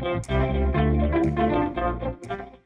Thank you.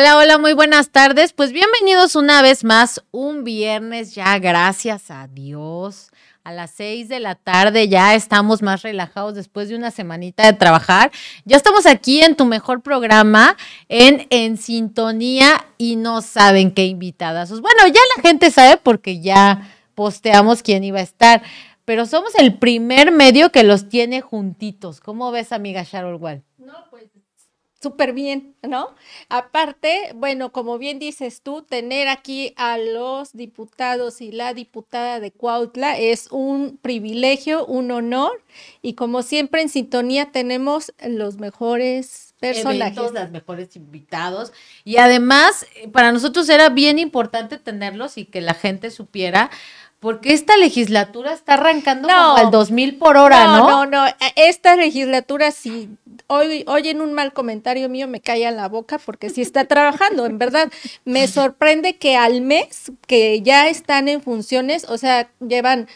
Hola, hola, muy buenas tardes. Pues bienvenidos una vez más, un viernes ya, gracias a Dios. A las seis de la tarde ya estamos más relajados después de una semanita de trabajar. Ya estamos aquí en tu mejor programa, en En Sintonía, y no saben qué invitadas. Bueno, ya la gente sabe porque ya posteamos quién iba a estar, pero somos el primer medio que los tiene juntitos. ¿Cómo ves, amiga Sharon Wall? No, pues súper bien, ¿no? Aparte, bueno, como bien dices tú, tener aquí a los diputados y la diputada de Cuautla es un privilegio, un honor, y como siempre en sintonía tenemos los mejores personajes. Eventos, los mejores invitados. Y además, eh, para nosotros era bien importante tenerlos y que la gente supiera porque esta legislatura está arrancando como al 2000 por hora, ¿no? No, no, no. Esta legislatura, si hoy oyen un mal comentario mío, me cae la boca porque sí está trabajando. En verdad, me sorprende que al mes que ya están en funciones, o sea, llevan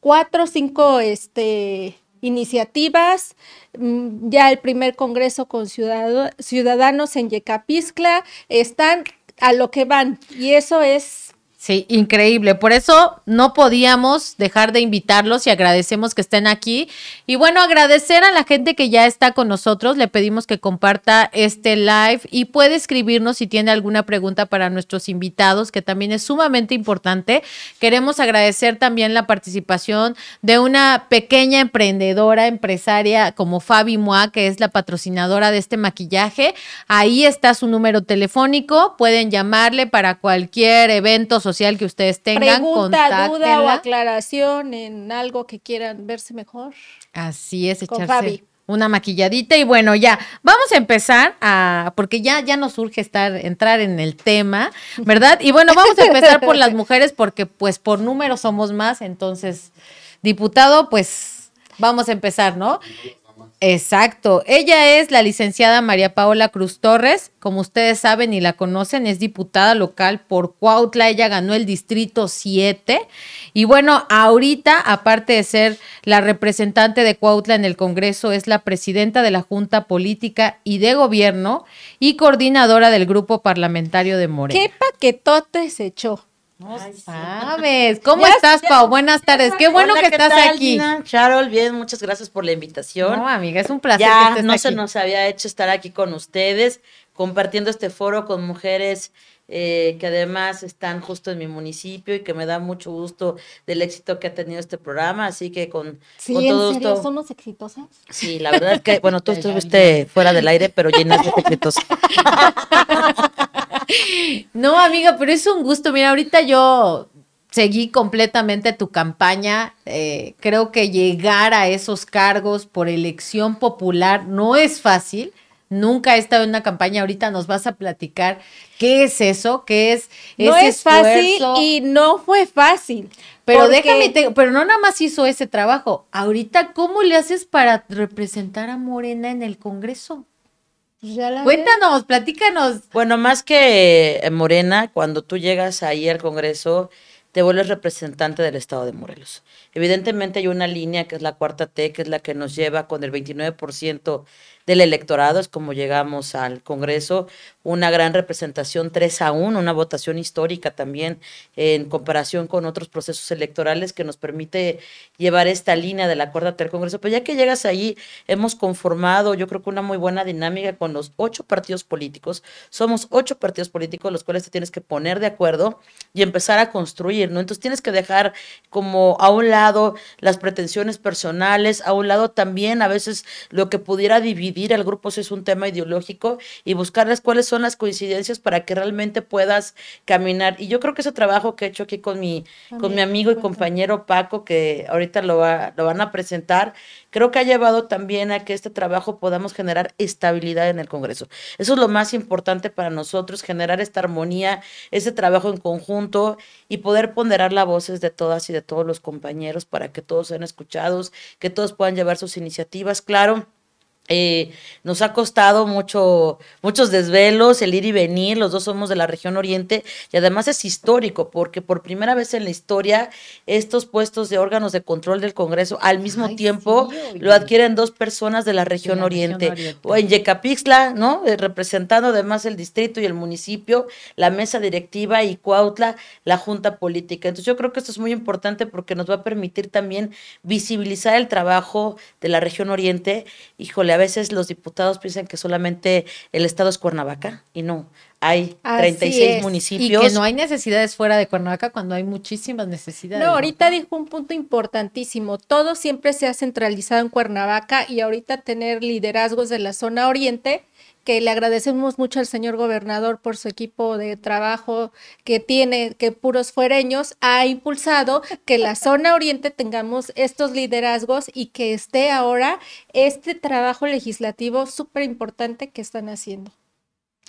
cuatro o cinco este, iniciativas, mm, ya el primer congreso con ciudadanos en Yecapizcla, están a lo que van. Y eso es Sí, increíble. Por eso no podíamos dejar de invitarlos y agradecemos que estén aquí. Y bueno, agradecer a la gente que ya está con nosotros. Le pedimos que comparta este live y puede escribirnos si tiene alguna pregunta para nuestros invitados, que también es sumamente importante. Queremos agradecer también la participación de una pequeña emprendedora, empresaria como Fabi Moa, que es la patrocinadora de este maquillaje. Ahí está su número telefónico. Pueden llamarle para cualquier evento social que ustedes tengan. Pregunta, duda o aclaración en algo que quieran verse mejor. Así es, echarse una maquilladita y bueno, ya vamos a empezar a porque ya ya nos urge estar entrar en el tema, ¿verdad? Y bueno, vamos a empezar por las mujeres porque pues por números somos más, entonces diputado, pues vamos a empezar, ¿no? Exacto. Ella es la licenciada María Paola Cruz Torres. Como ustedes saben y la conocen, es diputada local por Cuautla. Ella ganó el distrito 7. Y bueno, ahorita, aparte de ser la representante de Cuautla en el Congreso, es la presidenta de la Junta Política y de Gobierno y coordinadora del Grupo Parlamentario de Morena. ¿Qué paquetote se echó? No sabes. ¿Cómo estás, Pau? Buenas tardes. Qué bueno que estás aquí. Charol, bien, muchas gracias por la invitación. No, amiga, es un placer ya que no se nos había hecho estar aquí con ustedes, compartiendo este foro con mujeres eh, que además están justo en mi municipio y que me da mucho gusto del éxito que ha tenido este programa. Así que con, sí, todo ¿en serio? ¿Somos exitosas? Sí, la verdad es que, bueno, tú estuviste fuera del aire, pero llenas de exitosa. no, amiga, pero es un gusto. Mira, ahorita yo seguí completamente tu campaña. Eh, creo que llegar a esos cargos por elección popular no es fácil. Nunca he estado en una campaña. Ahorita nos vas a platicar qué es eso, qué es no es fácil y no fue fácil. Pero déjame, pero no nada más hizo ese trabajo. Ahorita, ¿cómo le haces para representar a Morena en el Congreso? Cuéntanos, platícanos. Bueno, más que eh, Morena, cuando tú llegas ahí al Congreso, te vuelves representante del Estado de Morelos. Evidentemente hay una línea que es la cuarta T, que es la que nos lleva con el 29% del electorado, es como llegamos al Congreso, una gran representación 3 a 1, una votación histórica también en comparación con otros procesos electorales que nos permite llevar esta línea de la cuarta del Congreso. Pero ya que llegas ahí, hemos conformado, yo creo que una muy buena dinámica con los ocho partidos políticos. Somos ocho partidos políticos los cuales te tienes que poner de acuerdo y empezar a construir, ¿no? Entonces tienes que dejar como a un lado las pretensiones personales, a un lado también a veces lo que pudiera dividir al grupo si es un tema ideológico y buscarles cuáles son las coincidencias para que realmente puedas caminar. Y yo creo que ese trabajo que he hecho aquí con mi, con mi amigo y compañero Paco, que ahorita lo, va, lo van a presentar, creo que ha llevado también a que este trabajo podamos generar estabilidad en el Congreso. Eso es lo más importante para nosotros, generar esta armonía, ese trabajo en conjunto y poder ponderar las voces de todas y de todos los compañeros para que todos sean escuchados, que todos puedan llevar sus iniciativas. Claro eh, nos ha costado mucho, muchos desvelos, el ir y venir, los dos somos de la región oriente y además es histórico porque por primera vez en la historia estos puestos de órganos de control del Congreso al mismo tiempo lo adquieren dos personas de la región, oriente. o en Yecapixtla, ¿no? Eh, representando además el distrito y el municipio, la mesa directiva y Cuautla, la junta política. Entonces yo creo que esto es muy importante porque nos va a permitir también visibilizar el trabajo de la región oriente. Híjole, a veces los diputados piensan que solamente el estado es Cuernavaca y no. Hay 36 municipios. Y que no hay necesidades fuera de Cuernavaca cuando hay muchísimas necesidades. No, ahorita dijo un punto importantísimo. Todo siempre se ha centralizado en Cuernavaca y ahorita tener liderazgos de la zona oriente que le agradecemos mucho al señor gobernador por su equipo de trabajo que tiene, que puros fuereños, ha impulsado que la zona oriente tengamos estos liderazgos y que esté ahora este trabajo legislativo súper importante que están haciendo.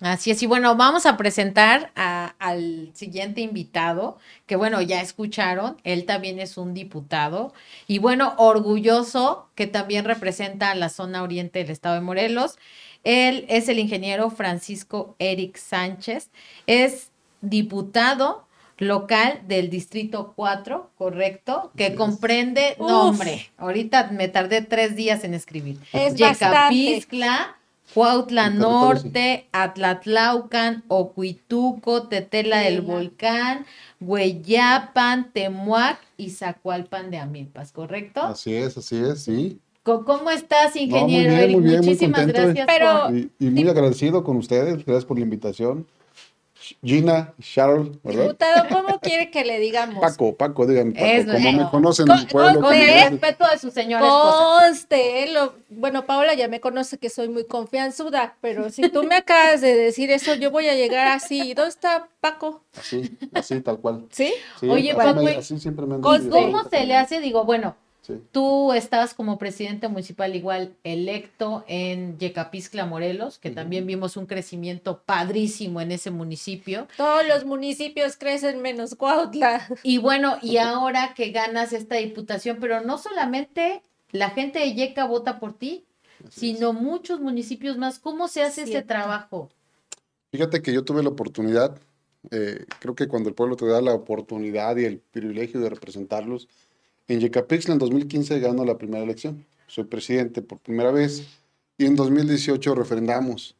Así es, y bueno, vamos a presentar al siguiente invitado, que bueno, ya escucharon, él también es un diputado y bueno, orgulloso que también representa a la zona oriente del estado de Morelos. Él es el ingeniero Francisco Eric Sánchez, es diputado local del distrito 4, correcto, que comprende nombre. Ahorita me tardé tres días en escribir. Es Yecapixtla, Cuautla Norte, Atlatlaucan, Ocuituco, Tetela del Volcán, Hueyapan, Temuac y Zacualpan de Amilpas, ¿correcto? Así es, así es, sí. ¿Cómo estás, ingeniero? muy bien, muy bien, Muchísimas gracias. y, muy agradecido con ustedes, gracias por la invitación. Gina, Charles, ¿verdad? Diputado, ¿cómo quiere que le digamos? Paco, Paco, díganme Paco, como me conocen en el pueblo. Con el respeto de su señora Conste, lo, bueno, Paola ya me conoce que soy muy confianzuda, pero si tú me acabas de decir eso, yo voy a llegar así. ¿Dónde está Paco? Así, así, tal cual. ¿Sí? Oye, Paco, así siempre me ¿cómo se le hace? Digo, bueno, Tú estabas como presidente municipal igual electo en Yecapixtla, Morelos, que también vimos un crecimiento padrísimo en ese municipio. Todos los municipios crecen menos Cuautla. Y bueno, y ahora que ganas esta diputación, pero no solamente la gente de Yeca vota por ti, sino muchos municipios más. ¿Cómo se hace ese trabajo? Fíjate que yo tuve la oportunidad, eh, creo que cuando el pueblo te da la oportunidad y el privilegio de representarlos, en Yecapixtla en 2015 ganó la primera elección. Soy presidente por primera vez y en 2018 refrendamos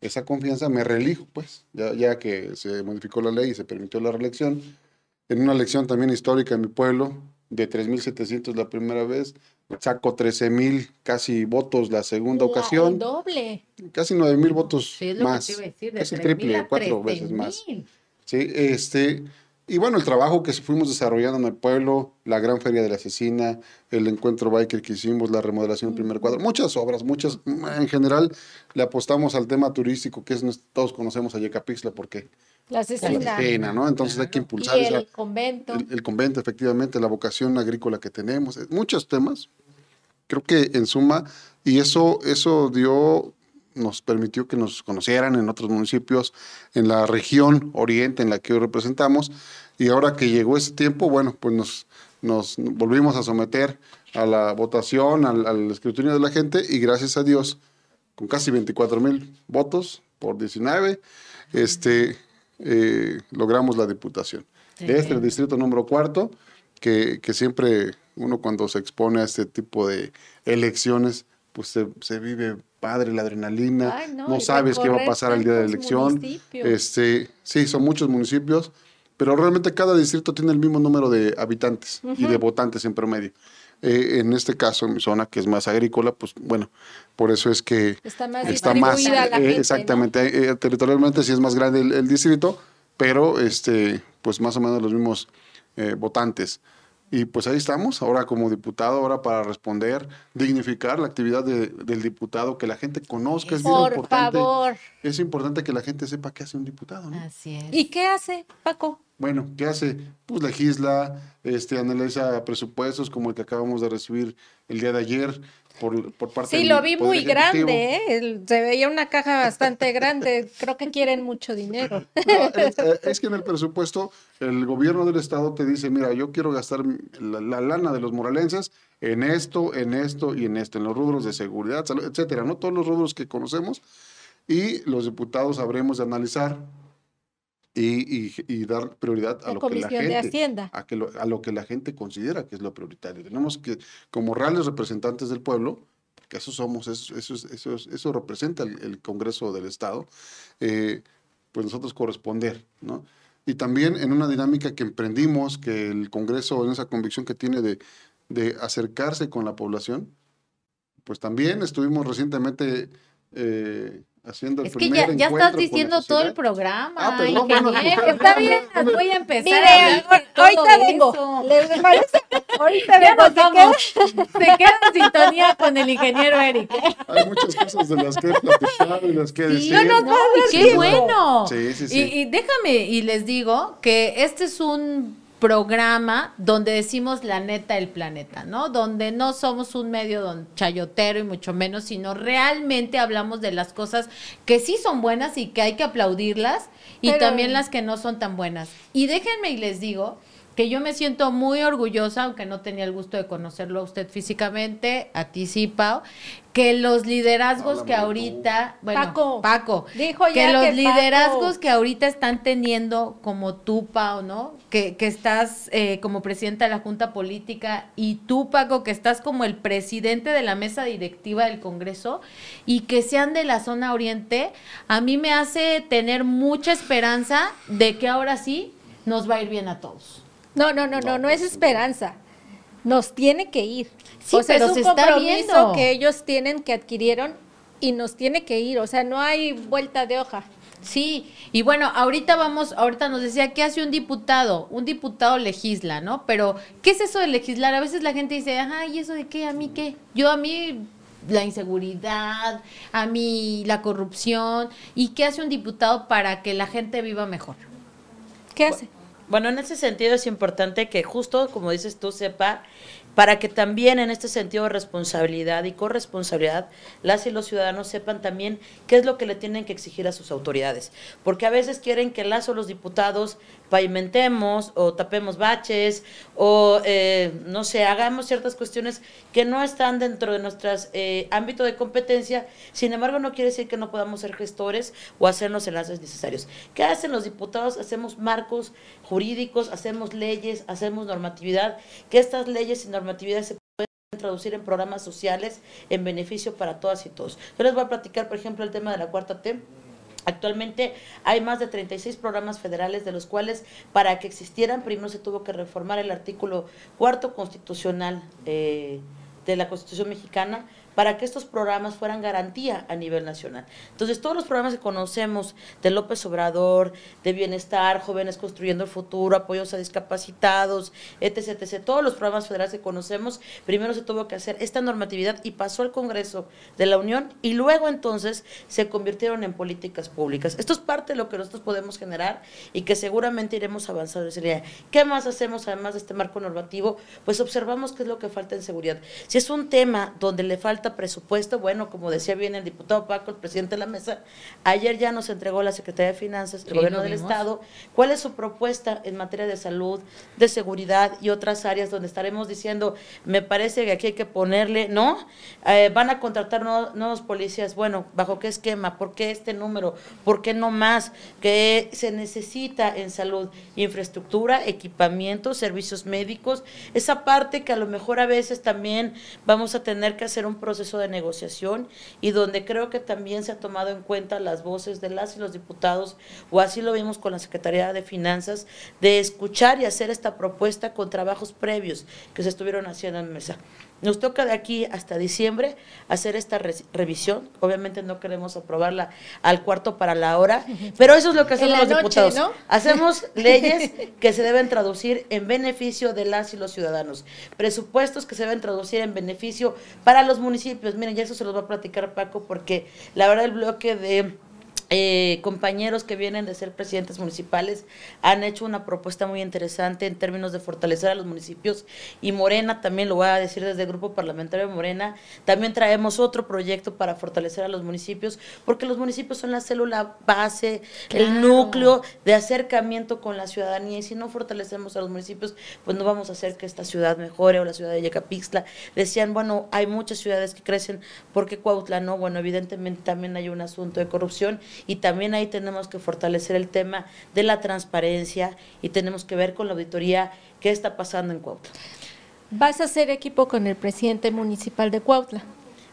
esa confianza. Me reelijo, pues, ya, ya que se modificó la ley y se permitió la reelección. En una elección también histórica en mi pueblo, de 3.700 la primera vez, saco 13.000 casi votos la segunda ocasión. doble. Casi 9.000 votos más. casi triple, cuatro veces más. Sí, este, y bueno, el trabajo que fuimos desarrollando en el pueblo, la gran feria de la asesina, el encuentro biker que hicimos, la remodelación del primer cuadro, muchas obras, muchas, en general le apostamos al tema turístico, que es, todos conocemos a Yecapixtla porque la asesina. ¿no? Entonces hay que impulsar y el convento. El, convento, efectivamente, la vocación agrícola que tenemos, eh, muchos temas. Creo que en suma, y eso, eso dio nos permitió que nos conocieran en otros municipios, en la región oriente en la que hoy representamos, y ahora que llegó ese tiempo, bueno, pues nos, nos volvimos a someter a la votación, al, escrutinio de la gente, y gracias a Dios, con casi 24 mil votos por 19, este, eh, logramos la diputación. Este es el distrito número cuarto, que, que siempre uno cuando se expone a este tipo de elecciones, pues se, se vive padre, la adrenalina, no, sabes qué va a pasar al día de la elección. Este, sí, son muchos municipios, pero realmente cada distrito tiene el mismo número de habitantes y de votantes en promedio. Eh, en este caso, en mi zona, que es más agrícola, pues bueno, por eso es que está más, está más la eh, exactamente, eh, territorialmente sí es más grande el, distrito, pero este, pues más o menos los mismos votantes. Y pues ahí estamos, ahora como diputado, ahora para responder, dignificar la actividad del diputado, que la gente conozca, es Por importante. favor. Es importante que la gente sepa qué hace un diputado, ¿no? Así es. ¿Y qué hace, Paco? Bueno, ¿qué hace? Pues legisla, este, analiza presupuestos como el que acabamos de recibir el día de ayer, por, por parte Sí, lo vi muy grande, ¿eh? se veía una caja bastante grande. Creo que quieren mucho dinero. es, que en el presupuesto el gobierno del estado te dice, mira, yo quiero gastar la, lana de los moralenses en esto, en esto y en esto, en los rubros de seguridad, etcétera, ¿no? Todos los rubros que conocemos y los diputados habremos de analizar y, dar prioridad a lo que la gente A, que a lo que la gente considera que es lo prioritario. Tenemos que, como reales representantes del pueblo, porque eso somos, eso, eso, eso, eso representa el, Congreso del Estado, eh, pues nosotros corresponder, ¿no? Y también en una dinámica que emprendimos, que el Congreso, en esa convicción que tiene de, de acercarse con la población, pues también estuvimos recientemente eh, haciendo es que ya, ya estás diciendo todo el programa. Ah, perdón, bueno, está bien, voy a empezar. Mire, ahorita vengo. ¿Les parece? Ahorita ya vengo. Se queda, se queda en sintonía con el ingeniero Eric. Hay muchas cosas de las que he platicado y las que sí, decir. No, no, qué bueno. Sí, sí, sí. Y, y déjame, y les digo que este es un programa donde decimos la neta del planeta, ¿no? Donde no somos un medio don chayotero y mucho menos, sino realmente hablamos de las cosas que sí son buenas y que hay que aplaudirlas y también las que no son tan buenas. Y déjenme y les digo que yo me siento muy orgullosa, aunque no tenía el gusto de conocerlo a usted físicamente, a ti sí, Pau, que los liderazgos que ahorita, bueno, Paco, Paco dijo ya que los liderazgos que ahorita están teniendo como tú, Pau, ¿no? Que, que estás eh, como presidenta de la Junta Política y tú, Paco, que estás como el presidente de la mesa directiva del Congreso y que sean de la zona oriente, a mí me hace tener mucha esperanza de que ahora sí nos va a ir bien a todos. No, no, no, no, no es esperanza. Nos tiene que ir. Sí, o sea, es un compromiso que ellos tienen, que adquirieron y nos tiene que ir. O sea, no hay vuelta de hoja. Sí, y bueno, ahorita vamos, ahorita nos decía, ¿qué hace un diputado? Un diputado legisla, ¿no? Pero, ¿qué es eso de legislar? A veces la gente dice, ajá, ¿y eso de qué? ¿A mí qué? Yo a mí la inseguridad, a mí la corrupción. ¿Y qué hace un diputado para que la gente viva mejor? ¿Qué hace? Bueno, en ese sentido es importante que justo, como dices tú, sepa para que también en este sentido de responsabilidad y corresponsabilidad las y los ciudadanos sepan también qué es lo que le tienen que exigir a sus autoridades. Porque a veces quieren que las o los diputados pavimentemos o tapemos baches o, eh, no sé, hagamos ciertas cuestiones que no están dentro de nuestro eh, ámbito de competencia. Sin embargo, no quiere decir que no podamos ser gestores o hacer los enlaces necesarios. ¿Qué hacen los diputados? Hacemos marcos jurídicos, hacemos leyes, hacemos normatividad, que estas leyes y normatividades se traducir en programas sociales en beneficio para todas y todos. Yo les voy a platicar, por ejemplo, el tema de la cuarta T. Actualmente hay más de 36 programas federales, de los cuales para que existieran, primero se tuvo que reformar el artículo cuarto constitucional eh, de la Constitución mexicana para que estos programas fueran garantía a nivel nacional. Entonces, todos los programas que conocemos de López Obrador, de bienestar, jóvenes construyendo el futuro, apoyos a discapacitados, etc., etc., todos los programas federales que conocemos, primero se tuvo que hacer esta normatividad y pasó al Congreso de la Unión y luego entonces se convirtieron en políticas públicas. Esto es parte de lo que nosotros podemos generar y que seguramente iremos avanzando. ¿qué más hacemos además de este marco normativo? Pues observamos qué es lo que falta en seguridad. Si es un tema donde le falta presupuesto, bueno, como decía bien el diputado Paco, el presidente de la mesa, ayer ya nos entregó la Secretaría de Finanzas, el gobierno del Estado, cuál es su propuesta en materia de salud, de seguridad y otras áreas donde estaremos diciendo, me parece que aquí hay que ponerle, ¿no? Eh, van a contratar nuevos, policías, bueno, ¿bajo qué esquema? ¿Por qué este número? ¿Por qué no más? Que se necesita en salud infraestructura, equipamiento, servicios médicos, esa parte que a lo mejor a veces también vamos a tener que hacer un proceso proceso de negociación y donde creo que también se ha tomado en cuenta las voces de las y los diputados, o así lo vimos con la Secretaría de Finanzas, de escuchar y hacer esta propuesta con trabajos previos que se estuvieron haciendo en mesa. Nos toca de aquí hasta diciembre hacer esta revisión. Obviamente no queremos aprobarla al cuarto para la hora, pero eso es lo que hacemos los diputados. Hacemos leyes que se deben traducir en beneficio de las y los ciudadanos. Presupuestos que se deben traducir en beneficio para los municipios. Miren, ya eso se los va a platicar Paco porque la verdad el bloque de eh, compañeros que vienen de ser presidentes municipales han hecho una propuesta muy interesante en términos de fortalecer a los municipios y Morena, también lo voy a decir desde el Grupo Parlamentario de Morena, también traemos otro proyecto para fortalecer a los municipios, porque los municipios son la célula base, el núcleo de acercamiento con la ciudadanía y si no fortalecemos a los municipios, pues no vamos a hacer que esta ciudad mejore o la ciudad de Yecapixtla. Decían, bueno, hay muchas ciudades que crecen, porque Cuautla no? Bueno, evidentemente también hay un asunto de corrupción y también ahí tenemos que fortalecer el tema de la transparencia y tenemos que ver con la auditoría qué está pasando en Cuautla. ¿Vas a hacer equipo con el presidente municipal de Cuautla?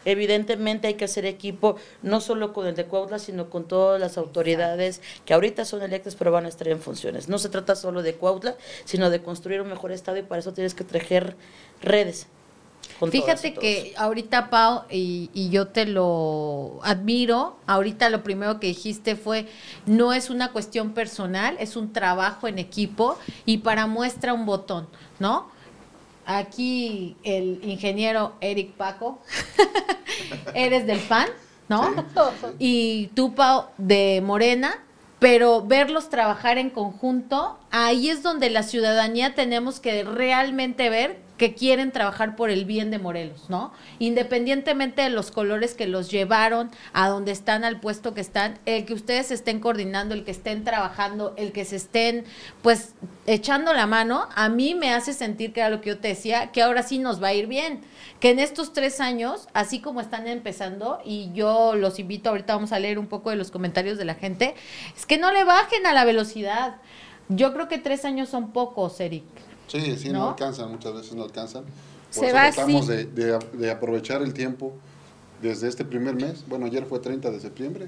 Evidentemente hay que hacer equipo no solo con el de Cuautla, sino con todas las autoridades que ahorita son electas pero van a estar en funciones. No se trata solo de Cuautla, sino de construir un mejor estado y para eso tienes que tejer redes. Fíjate que ahorita, Pau, y, y, yo te lo admiro, ahorita lo primero que dijiste fue, no es una cuestión personal, es un trabajo en equipo y para muestra un botón, ¿no? Aquí el ingeniero Eric Paco, eres del PAN, ¿no? Y tú, Pau, de Morena, pero verlos trabajar en conjunto, ahí es donde la ciudadanía tenemos que realmente ver que quieren trabajar por el bien de Morelos, ¿no? Independientemente de los colores que los llevaron a donde están, al puesto que están, el que ustedes estén coordinando, el que estén trabajando, el que se estén, pues, echando la mano, a mí me hace sentir que era lo que yo te decía, que ahora sí nos va a ir bien, que en estos tres años, así como están empezando, y yo los invito, ahorita vamos a leer un poco de los comentarios de la gente, es que no le bajen a la velocidad. Yo creo que tres años son pocos, Eric. Sí, sí, no, alcanzan, muchas veces no alcanzan. Por Se eso tratamos de, de, aprovechar el tiempo desde este primer mes. Bueno, ayer fue 30 de septiembre.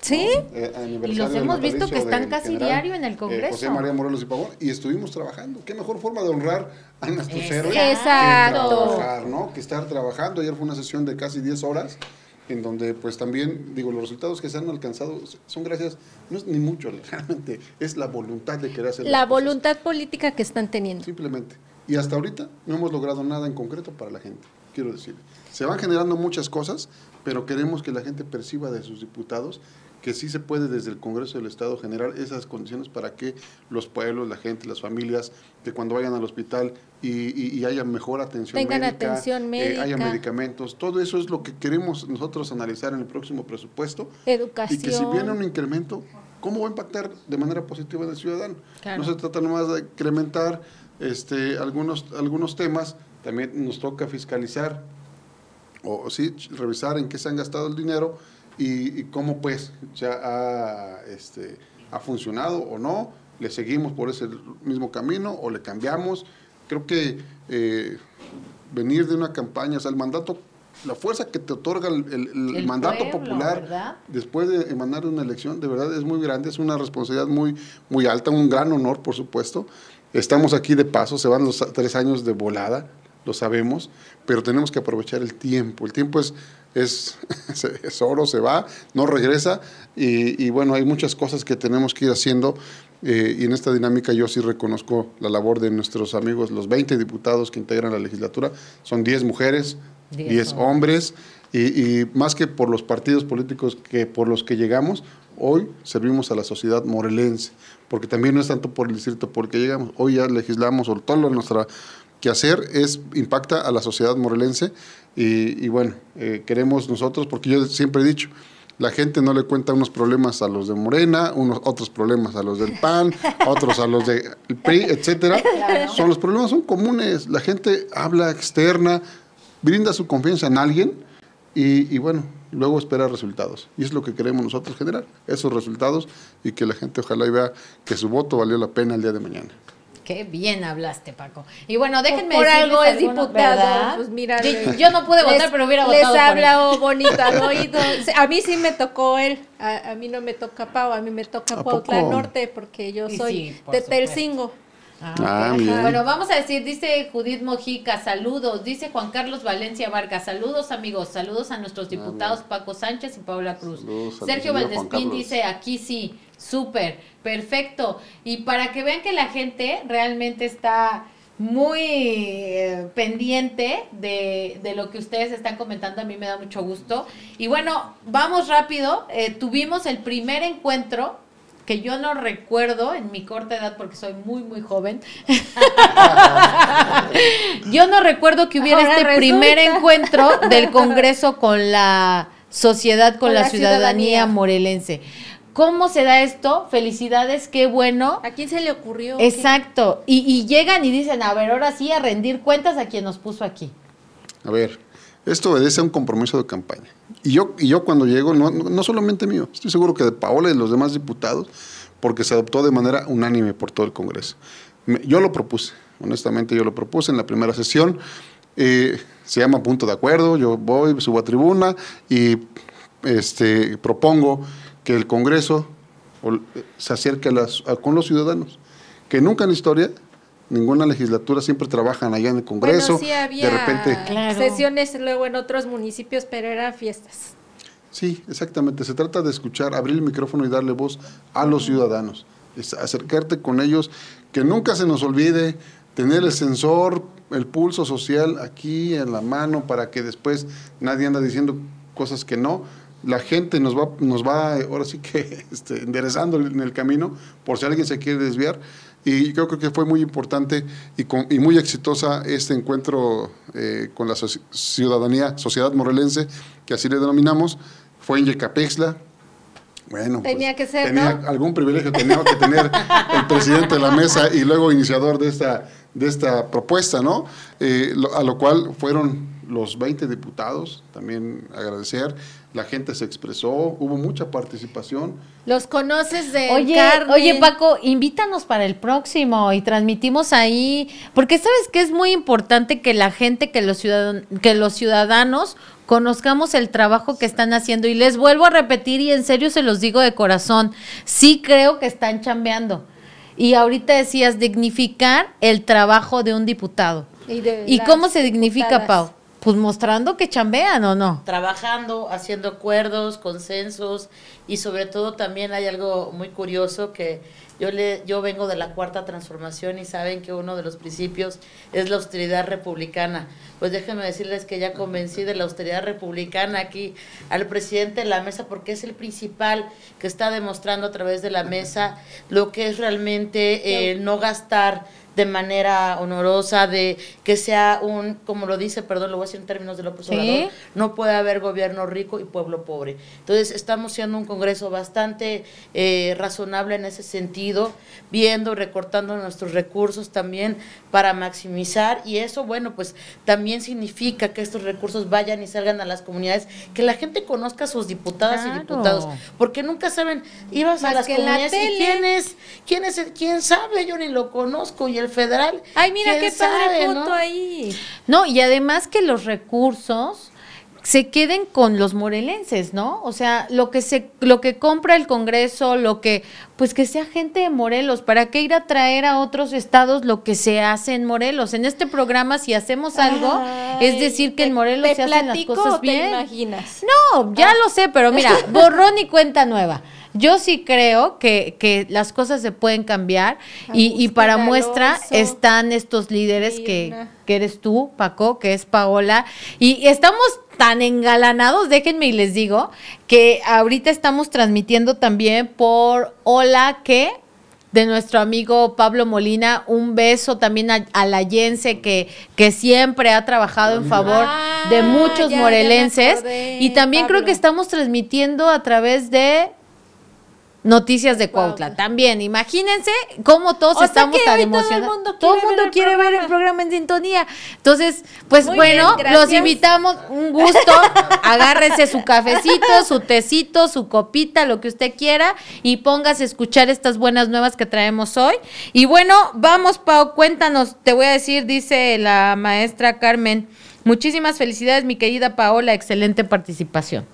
Sí. Eh, y los hemos visto que están casi diario en el eh, Congreso. José María Morelos y Pavón, y estuvimos trabajando. Qué mejor forma de honrar a nuestros héroes que trabajar, ¿no? Que estar trabajando. Ayer fue una sesión de casi 10 horas en donde pues también, digo, los resultados que se han alcanzado son gracias, no es ni mucho, realmente es la voluntad de querer hacer. La voluntad política que están teniendo. Simplemente. Y hasta ahorita no hemos logrado nada en concreto para la gente, quiero decir. Se van generando muchas cosas, pero queremos que la gente perciba de sus diputados que sí se puede desde el Congreso del Estado generar esas condiciones para que los pueblos, la gente, las familias, que cuando vayan al hospital y, haya mejor atención Tengan atención médica. Eh, haya medicamentos, todo eso es lo que queremos nosotros analizar en el próximo presupuesto. Educación. Y que si viene un incremento, ¿cómo va a impactar de manera positiva en el ciudadano? No se trata nomás de incrementar este, algunos, algunos temas, también nos toca fiscalizar o sí, revisar en qué se han gastado el dinero y, cómo pues ya ha, este, ha funcionado o no, le seguimos por ese mismo camino o le cambiamos. Creo que eh, venir de una campaña, o sea, el mandato, la fuerza que te otorga el, mandato popular después de emanar una elección, de verdad es muy grande, es una responsabilidad muy, muy alta, un gran honor, por supuesto. Estamos aquí de paso, se van los tres años de volada, lo sabemos, pero tenemos que aprovechar el tiempo. El tiempo es, es, es oro, se va, no regresa. Y, bueno, hay muchas cosas que tenemos que ir haciendo eh, y en esta dinámica yo sí reconozco la labor de nuestros amigos, los 20 diputados que integran la legislatura, son 10 mujeres, 10 hombres. y, y más que por los partidos políticos que por los que llegamos, hoy servimos a la sociedad morelense, porque también no es tanto por el distrito porque llegamos, hoy ya legislamos o todo nuestra hacer es impacta a la sociedad morelense y, bueno, eh, queremos nosotros, porque yo siempre he dicho, la gente no le cuenta unos problemas a los de Morena, unos otros problemas a los del PAN, otros a los del PRI, etcétera. Son los problemas son comunes. La gente habla externa, brinda su confianza en alguien y, y, bueno, luego espera resultados. Y es lo que queremos nosotros generar, esos resultados y que la gente ojalá y vea que su voto valió la pena el día de mañana. Qué bien hablaste, Paco. Y bueno, déjenme Por algo es diputado. Pues mira, yo, no pude votar, pero hubiera votado. Les habla bonito al oído. A mí sí me tocó él. A, mí no me toca Pau, a mí me toca Cuautla Norte porque yo soy de Telcingo. Ah, ah bueno, vamos a decir, dice Judith Mojica, saludos, dice Juan Carlos Valencia Vargas, saludos amigos, saludos a nuestros diputados Paco Sánchez y Paula Cruz. Sergio Valdespín dice, aquí sí, súper, perfecto. Y para que vean que la gente realmente está muy eh, pendiente de, de, lo que ustedes están comentando, a mí me da mucho gusto. Y bueno, vamos rápido, eh, tuvimos el primer encuentro que yo no recuerdo en mi corta edad porque soy muy muy joven. yo no recuerdo que hubiera este primer encuentro del Congreso con la sociedad, con, la, ciudadanía morelense. ¿Cómo se da esto? Felicidades, qué bueno. ¿A quién se le ocurrió? Exacto. Y, llegan y dicen, a ver, ahora sí, a rendir cuentas a quien nos puso aquí. A ver, esto obedece a un compromiso de campaña. Y yo, y yo cuando llego, no, no solamente mío, estoy seguro que de Paola y de los demás diputados, porque se adoptó de manera unánime por todo el Congreso. yo lo propuse, honestamente yo lo propuse en la primera sesión. Eh, se llama punto de acuerdo, yo voy, subo a tribuna y este, propongo que el Congreso se acerque a con los ciudadanos, que nunca en la historia ninguna legislatura siempre trabajan allá en el Congreso. sí había de repente sesiones luego en otros municipios, pero eran fiestas. Sí, exactamente. Se trata de escuchar, abrir el micrófono y darle voz a los ciudadanos, acercarte con ellos, que nunca se nos olvide tener el sensor, el pulso social aquí en la mano para que después nadie anda diciendo cosas que no la gente nos va, nos va ahora sí que este, enderezando en el camino por si alguien se quiere desviar. Y creo que fue muy importante y, muy exitosa este encuentro eh, con la ciudadanía, sociedad morelense, que así le denominamos. Fue en Yecapexla, bueno, pues, tenía que ser, tenía algún privilegio tenía que tener el presidente de la mesa y luego iniciador de esta de esta propuesta, ¿no? Eh, a lo cual fueron los 20 diputados, también agradecer, la gente se expresó, hubo mucha participación. Los conoces de oye, Oye, Paco, invítanos para el próximo y transmitimos ahí, porque sabes que es muy importante que la gente, que los, ciudadanos, que los ciudadanos conozcamos el trabajo que están haciendo. Y les vuelvo a repetir, y en serio se los digo de corazón, sí creo que están chambeando. Y ahorita decías dignificar el trabajo de un diputado. ¿Y, cómo se dignifica, Pau? Pues mostrando que chambean o no. Trabajando, haciendo acuerdos, consensos y sobre todo también hay algo muy curioso que yo, le, yo vengo de la cuarta transformación y saben que uno de los principios es la austeridad republicana. Pues déjenme decirles que ya convencí de la austeridad republicana aquí al presidente de la mesa porque es el principal que está demostrando a través de la mesa lo que es realmente eh, no gastar de manera honorosa, de que sea un, como lo dice, perdón, lo voy a decir en términos de lo Obrador, no puede haber gobierno rico y pueblo pobre. Entonces, estamos siendo un Congreso bastante eh, razonable en ese sentido, viendo, recortando nuestros recursos también para maximizar, y eso, bueno, pues también significa que estos recursos vayan y salgan a las comunidades, que la gente conozca a sus diputadas y diputados, porque nunca saben, ibas a las comunidades y quién es, quién es, quién sabe, yo ni lo conozco, y el federal. Ay, mira qué padre punto ahí. No, y además que los recursos se queden con los morelenses, ¿no? O sea, lo que se, lo que compra el Congreso, lo que, pues que sea gente de Morelos, ¿para qué ir a traer a otros estados lo que se hace en Morelos? En este programa, si hacemos algo, es decir que en Morelos se hacen las cosas bien. Te imaginas? No, ya ah. lo sé, pero mira, borrón y cuenta nueva. Yo sí creo que, que las cosas se pueden cambiar y, y, para muestra están estos líderes que, que, eres tú, Paco, que es Paola, y estamos tan engalanados, déjenme y les digo, que ahorita estamos transmitiendo también por Hola que de nuestro amigo Pablo Molina. Un beso también a, la Yense que, que siempre ha trabajado en favor de ah, muchos morelenses. y también creo que estamos transmitiendo a través de Noticias de Cuautla. También, imagínense cómo todos estamos tan emocionados. Todo el mundo quiere, ver, el, programa en sintonía. Entonces, pues bueno, los invitamos. Un gusto. Agárrese su cafecito, su tecito, su copita, lo que usted quiera y póngase a escuchar estas buenas nuevas que traemos hoy. Y bueno, vamos, Pau, cuéntanos. Te voy a decir, dice la maestra Carmen. Muchísimas felicidades, mi querida Paola. Excelente participación.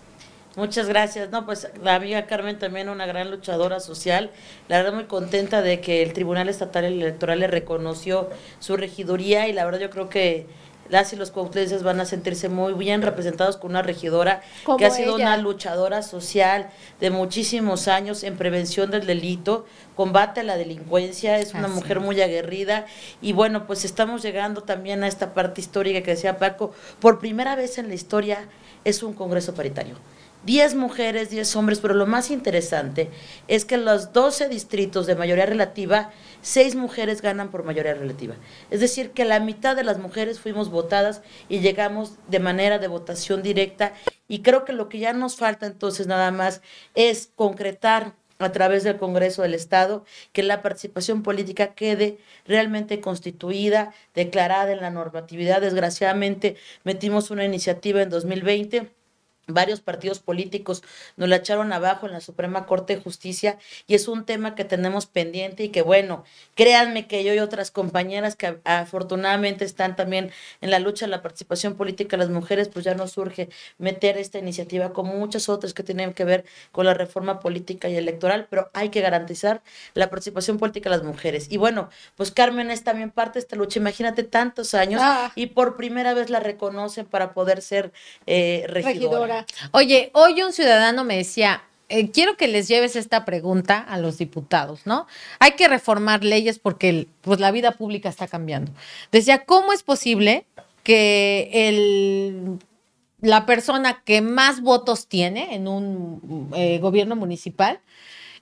Muchas gracias. No, pues la amiga Carmen también una gran luchadora social. La verdad muy contenta de que el Tribunal Estatal Electoral le reconoció su regiduría y la verdad yo creo que las y los cuautlenses van a sentirse muy bien representados con una regidora que ha sido una luchadora social de muchísimos años en prevención del delito, combate a la delincuencia, es una mujer muy aguerrida y bueno, pues estamos llegando también a esta parte histórica que decía Paco, por primera vez en la historia es un congreso paritario. 10 mujeres, 10 hombres, pero lo más interesante es que en los 12 distritos de mayoría relativa, 6 mujeres ganan por mayoría relativa. Es decir, que la mitad de las mujeres fuimos votadas y llegamos de manera de votación directa y creo que lo que ya nos falta entonces nada más es concretar a través del Congreso del Estado, que la participación política quede realmente constituida, declarada en la normatividad. Desgraciadamente metimos una iniciativa en 2020 varios partidos políticos nos la echaron abajo en la Suprema Corte de Justicia y es un tema que tenemos pendiente y que bueno, créanme que yo y otras compañeras que afortunadamente están también en la lucha de la participación política de las mujeres, pues ya nos surge meter esta iniciativa como muchas otras que tienen que ver con la reforma política y electoral, pero hay que garantizar la participación política de las mujeres. Y bueno, pues Carmen es también parte de esta lucha, imagínate tantos años ah. y por primera vez la reconocen para poder ser eh, regidora. Oye, hoy un ciudadano me decía, eh, quiero que les lleves esta pregunta a los diputados, ¿no? Hay que reformar leyes porque pues, la vida pública está cambiando. Decía, ¿cómo es posible que el, la persona que más votos tiene en un eh, gobierno municipal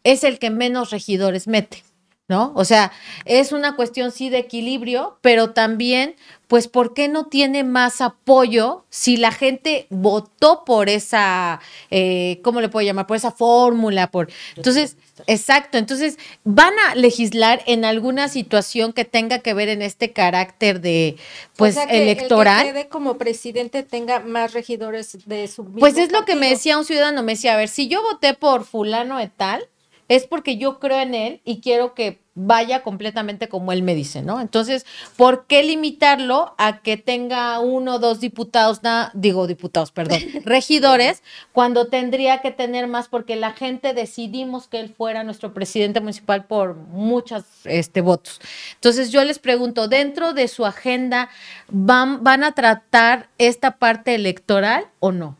es el que menos regidores mete? ¿No? O sea, es una cuestión sí de equilibrio, pero también, pues, ¿por qué no tiene más apoyo si la gente votó por esa, eh, ¿cómo le puedo llamar? Por esa fórmula, por... Entonces, exacto, entonces, ¿van a legislar en alguna situación que tenga que ver en este carácter de, pues, electoral? El que como presidente tenga más regidores de su... Pues es lo que me decía un ciudadano, me decía, a ver, si yo voté por fulano de tal, es porque yo creo en él y quiero que vaya completamente como él me dice, ¿no? Entonces, ¿por qué limitarlo a que tenga uno o dos diputados, digo diputados, perdón, regidores, cuando tendría que tener más porque la gente decidimos que él fuera nuestro presidente municipal por muchos este, votos? Entonces, yo les pregunto, ¿dentro de su agenda van, van a tratar esta parte electoral o no?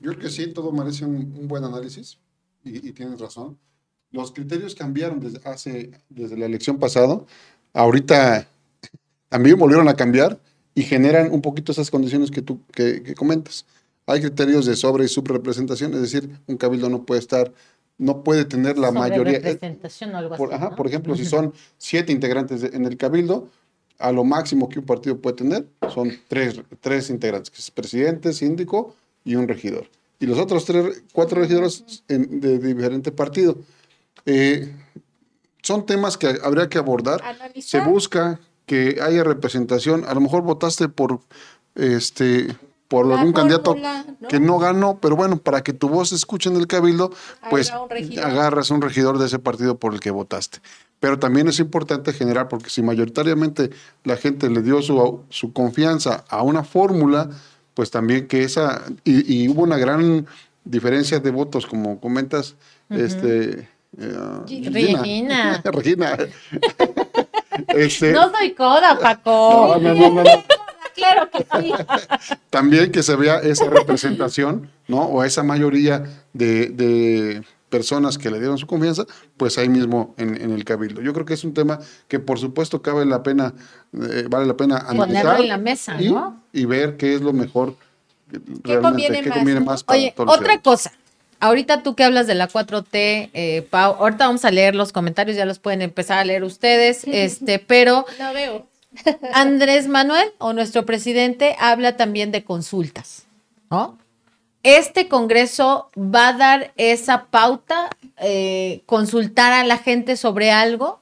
Yo creo que sí, todo merece un buen análisis y, tienes razón. Los criterios cambiaron desde, hace, desde la elección pasada. Ahorita también volvieron a cambiar y generan un poquito esas condiciones que tú que, comentas. Hay criterios de sobre y subrepresentación, es decir, un cabildo no puede estar, no puede tener la mayoría. Representación o algo por, así, por ejemplo, si son siete integrantes en el cabildo, a lo máximo que un partido puede tener son tres, tres integrantes, que es presidente, síndico y un regidor y los otros tres, cuatro regidores de, diferente partido. Eh, son temas que habría que abordar. Se busca que haya representación. A lo mejor votaste por este por algún candidato que no ganó, pero bueno, para que tu voz se escuche en el cabildo, pues agarras un regidor de ese partido por el que votaste. Pero también es importante generar, porque si mayoritariamente la gente le dio su, su confianza a una fórmula, pues también que esa, y, hubo una gran diferencia de votos, como comentas, este... Eh, Regina. Regina. este, no soy coda, Paco. No, no, no, claro que sí. También que se vea esa representación, ¿no? O esa mayoría de personas que le dieron su confianza, pues ahí mismo en, el cabildo. Yo creo que es un tema que por supuesto cabe la pena, eh, vale la pena analizar en la mesa, y, y, ver qué es lo mejor ¿Qué conviene, más? para Oye, otra cosa. Ahorita tú que hablas de la 4T, eh, Pau, ahorita vamos a leer los comentarios, ya los pueden empezar a leer ustedes, este, pero no veo. Andrés Manuel o nuestro presidente habla también de consultas, ¿no? Este Congreso va a dar esa pauta, eh, consultar a la gente sobre algo.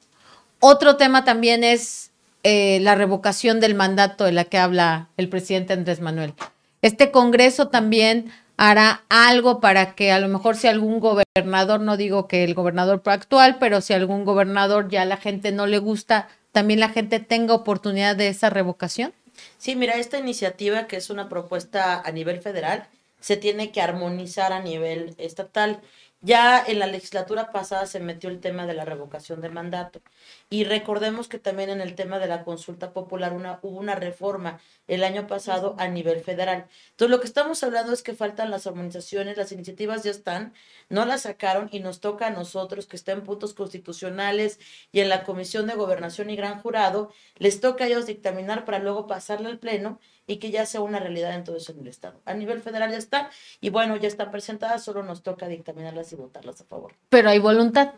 Otro tema también es eh, la revocación del mandato de la que habla el presidente Andrés Manuel. Este Congreso también hará algo para que a lo mejor si algún gobernador, no digo que el gobernador actual, pero si algún gobernador ya la gente no le gusta, también la gente tenga oportunidad de esa revocación. Sí, mira, esta iniciativa que es una propuesta a nivel federal, se tiene que armonizar a nivel estatal. Ya en la legislatura pasada se metió el tema de la revocación de mandato. Y recordemos que también en el tema de la consulta popular una, hubo una reforma el año pasado a nivel federal. Entonces, lo que estamos hablando es que faltan las armonizaciones, las iniciativas ya están, no las sacaron y nos toca a nosotros que estén en puntos constitucionales y en la Comisión de Gobernación y Gran Jurado, les toca a ellos dictaminar para luego pasarle al Pleno y que ya sea una realidad en todo eso en el Estado. A nivel federal ya está y bueno, ya están presentadas, solo nos toca dictaminarlas y votarlas a favor. Pero hay voluntad.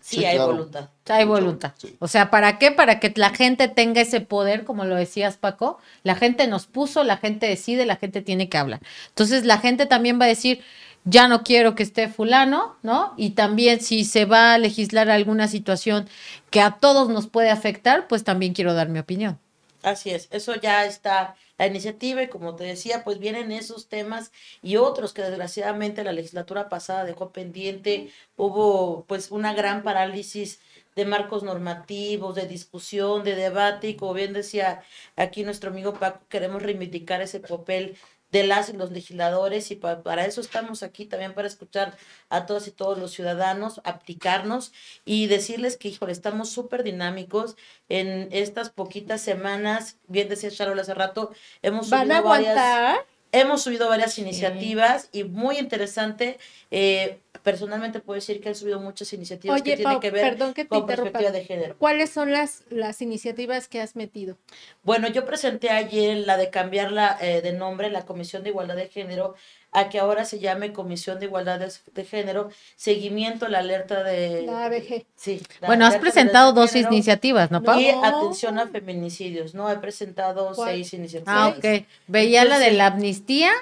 Sí, hay voluntad. Hay voluntad. O sea, ¿para qué? Para que la gente tenga ese poder, como lo decías Paco. La gente nos puso, la gente decide, la gente tiene que hablar. Entonces la gente también va a decir, ya no quiero que esté fulano, ¿no? Y también si se va a legislar alguna situación que a todos nos puede afectar, pues también quiero dar mi opinión. Así es, eso ya está la iniciativa y como te decía, pues vienen esos temas y otros que desgraciadamente la legislatura pasada dejó pendiente. Hubo pues una gran parálisis de marcos normativos, de discusión, de debate y como bien decía aquí nuestro amigo Paco, queremos reivindicar ese papel de las y los legisladores y para eso estamos aquí también para escuchar a todas y todos los ciudadanos, aplicarnos y decirles que, híjole, estamos súper dinámicos en estas poquitas semanas, bien decía Charol hace rato, hemos ¿Van a aguantar? hemos subido varias iniciativas y muy interesante, eh, personalmente puedo decir que han subido muchas iniciativas que tienen que ver con perspectiva de género. ¿Cuáles son las, las iniciativas que has metido? Bueno, yo presenté ayer la de cambiarla eh, de nombre, la Comisión de Igualdad de Género, a que ahora se llame Comisión de Igualdad de, Género, seguimiento a la alerta de... La ABG. Sí. bueno, has presentado dos iniciativas, ¿no, Pablo? Y atención a feminicidios, ¿no? He presentado seis iniciativas. Ah, ok. Veía la de la amnistía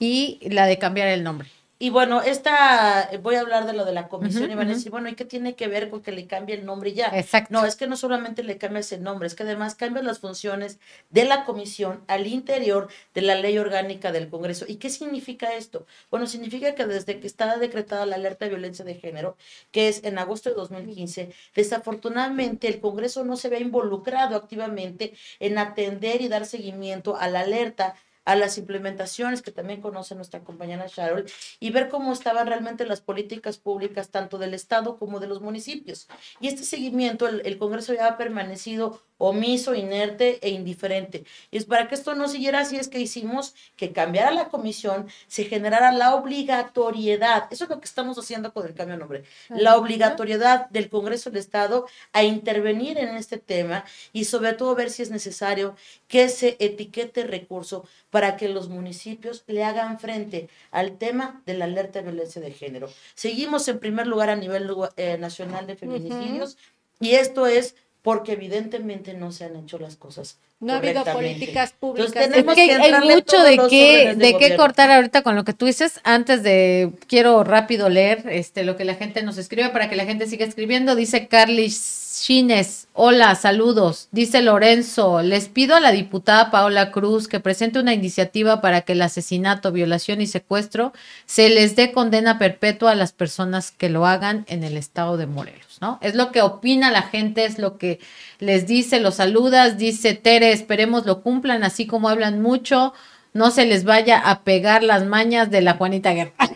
y la de cambiar el nombre. Y bueno, esta, voy a hablar de lo de la comisión y van a decir, bueno, ¿y qué tiene que ver con que le cambie el nombre y ya? Exacto. No, es que no solamente le cambias el nombre, es que además cambias las funciones de la comisión al interior de la ley orgánica del Congreso. ¿Y qué significa esto? Bueno, significa que desde que está decretada la alerta de violencia de género, que es en agosto de 2015, desafortunadamente el Congreso no se ve involucrado activamente en atender y dar seguimiento a la alerta a las implementaciones que también conoce nuestra compañera Sharol y ver cómo estaban realmente las políticas públicas tanto del Estado como de los municipios. Y este seguimiento, el, el Congreso ya ha permanecido omiso, inerte e indiferente. Y es para que esto no siguiera así es que hicimos que cambiara la comisión, se generara la obligatoriedad, eso es lo que estamos haciendo con el cambio de nombre, la obligatoriedad del Congreso del Estado a intervenir en este tema y sobre todo ver si es necesario que se etiquete recurso para que los municipios le hagan frente al tema de la alerta de violencia de género. Seguimos en primer lugar a nivel eh, nacional de feminicidios y esto es porque evidentemente no se han hecho las cosas. No ha habido políticas públicas. Tenemos que, hay mucho de qué, de, qué cortar ahorita con lo que tú dices. Antes de, quiero rápido leer este, lo que la gente nos escribe para que la gente siga escribiendo. Dice Carly Chines, hola, saludos. Dice Lorenzo, les pido a la diputada Paola Cruz que presente una iniciativa para que el asesinato, violación y secuestro se les dé condena perpetua a las personas que lo hagan en el estado de Morelos. ¿no? Es lo que opina la gente, es lo que les dice, los saludas, dice Tere, esperemos lo cumplan, así como hablan mucho, no se les vaya a pegar las mañas de la Juanita Guerra.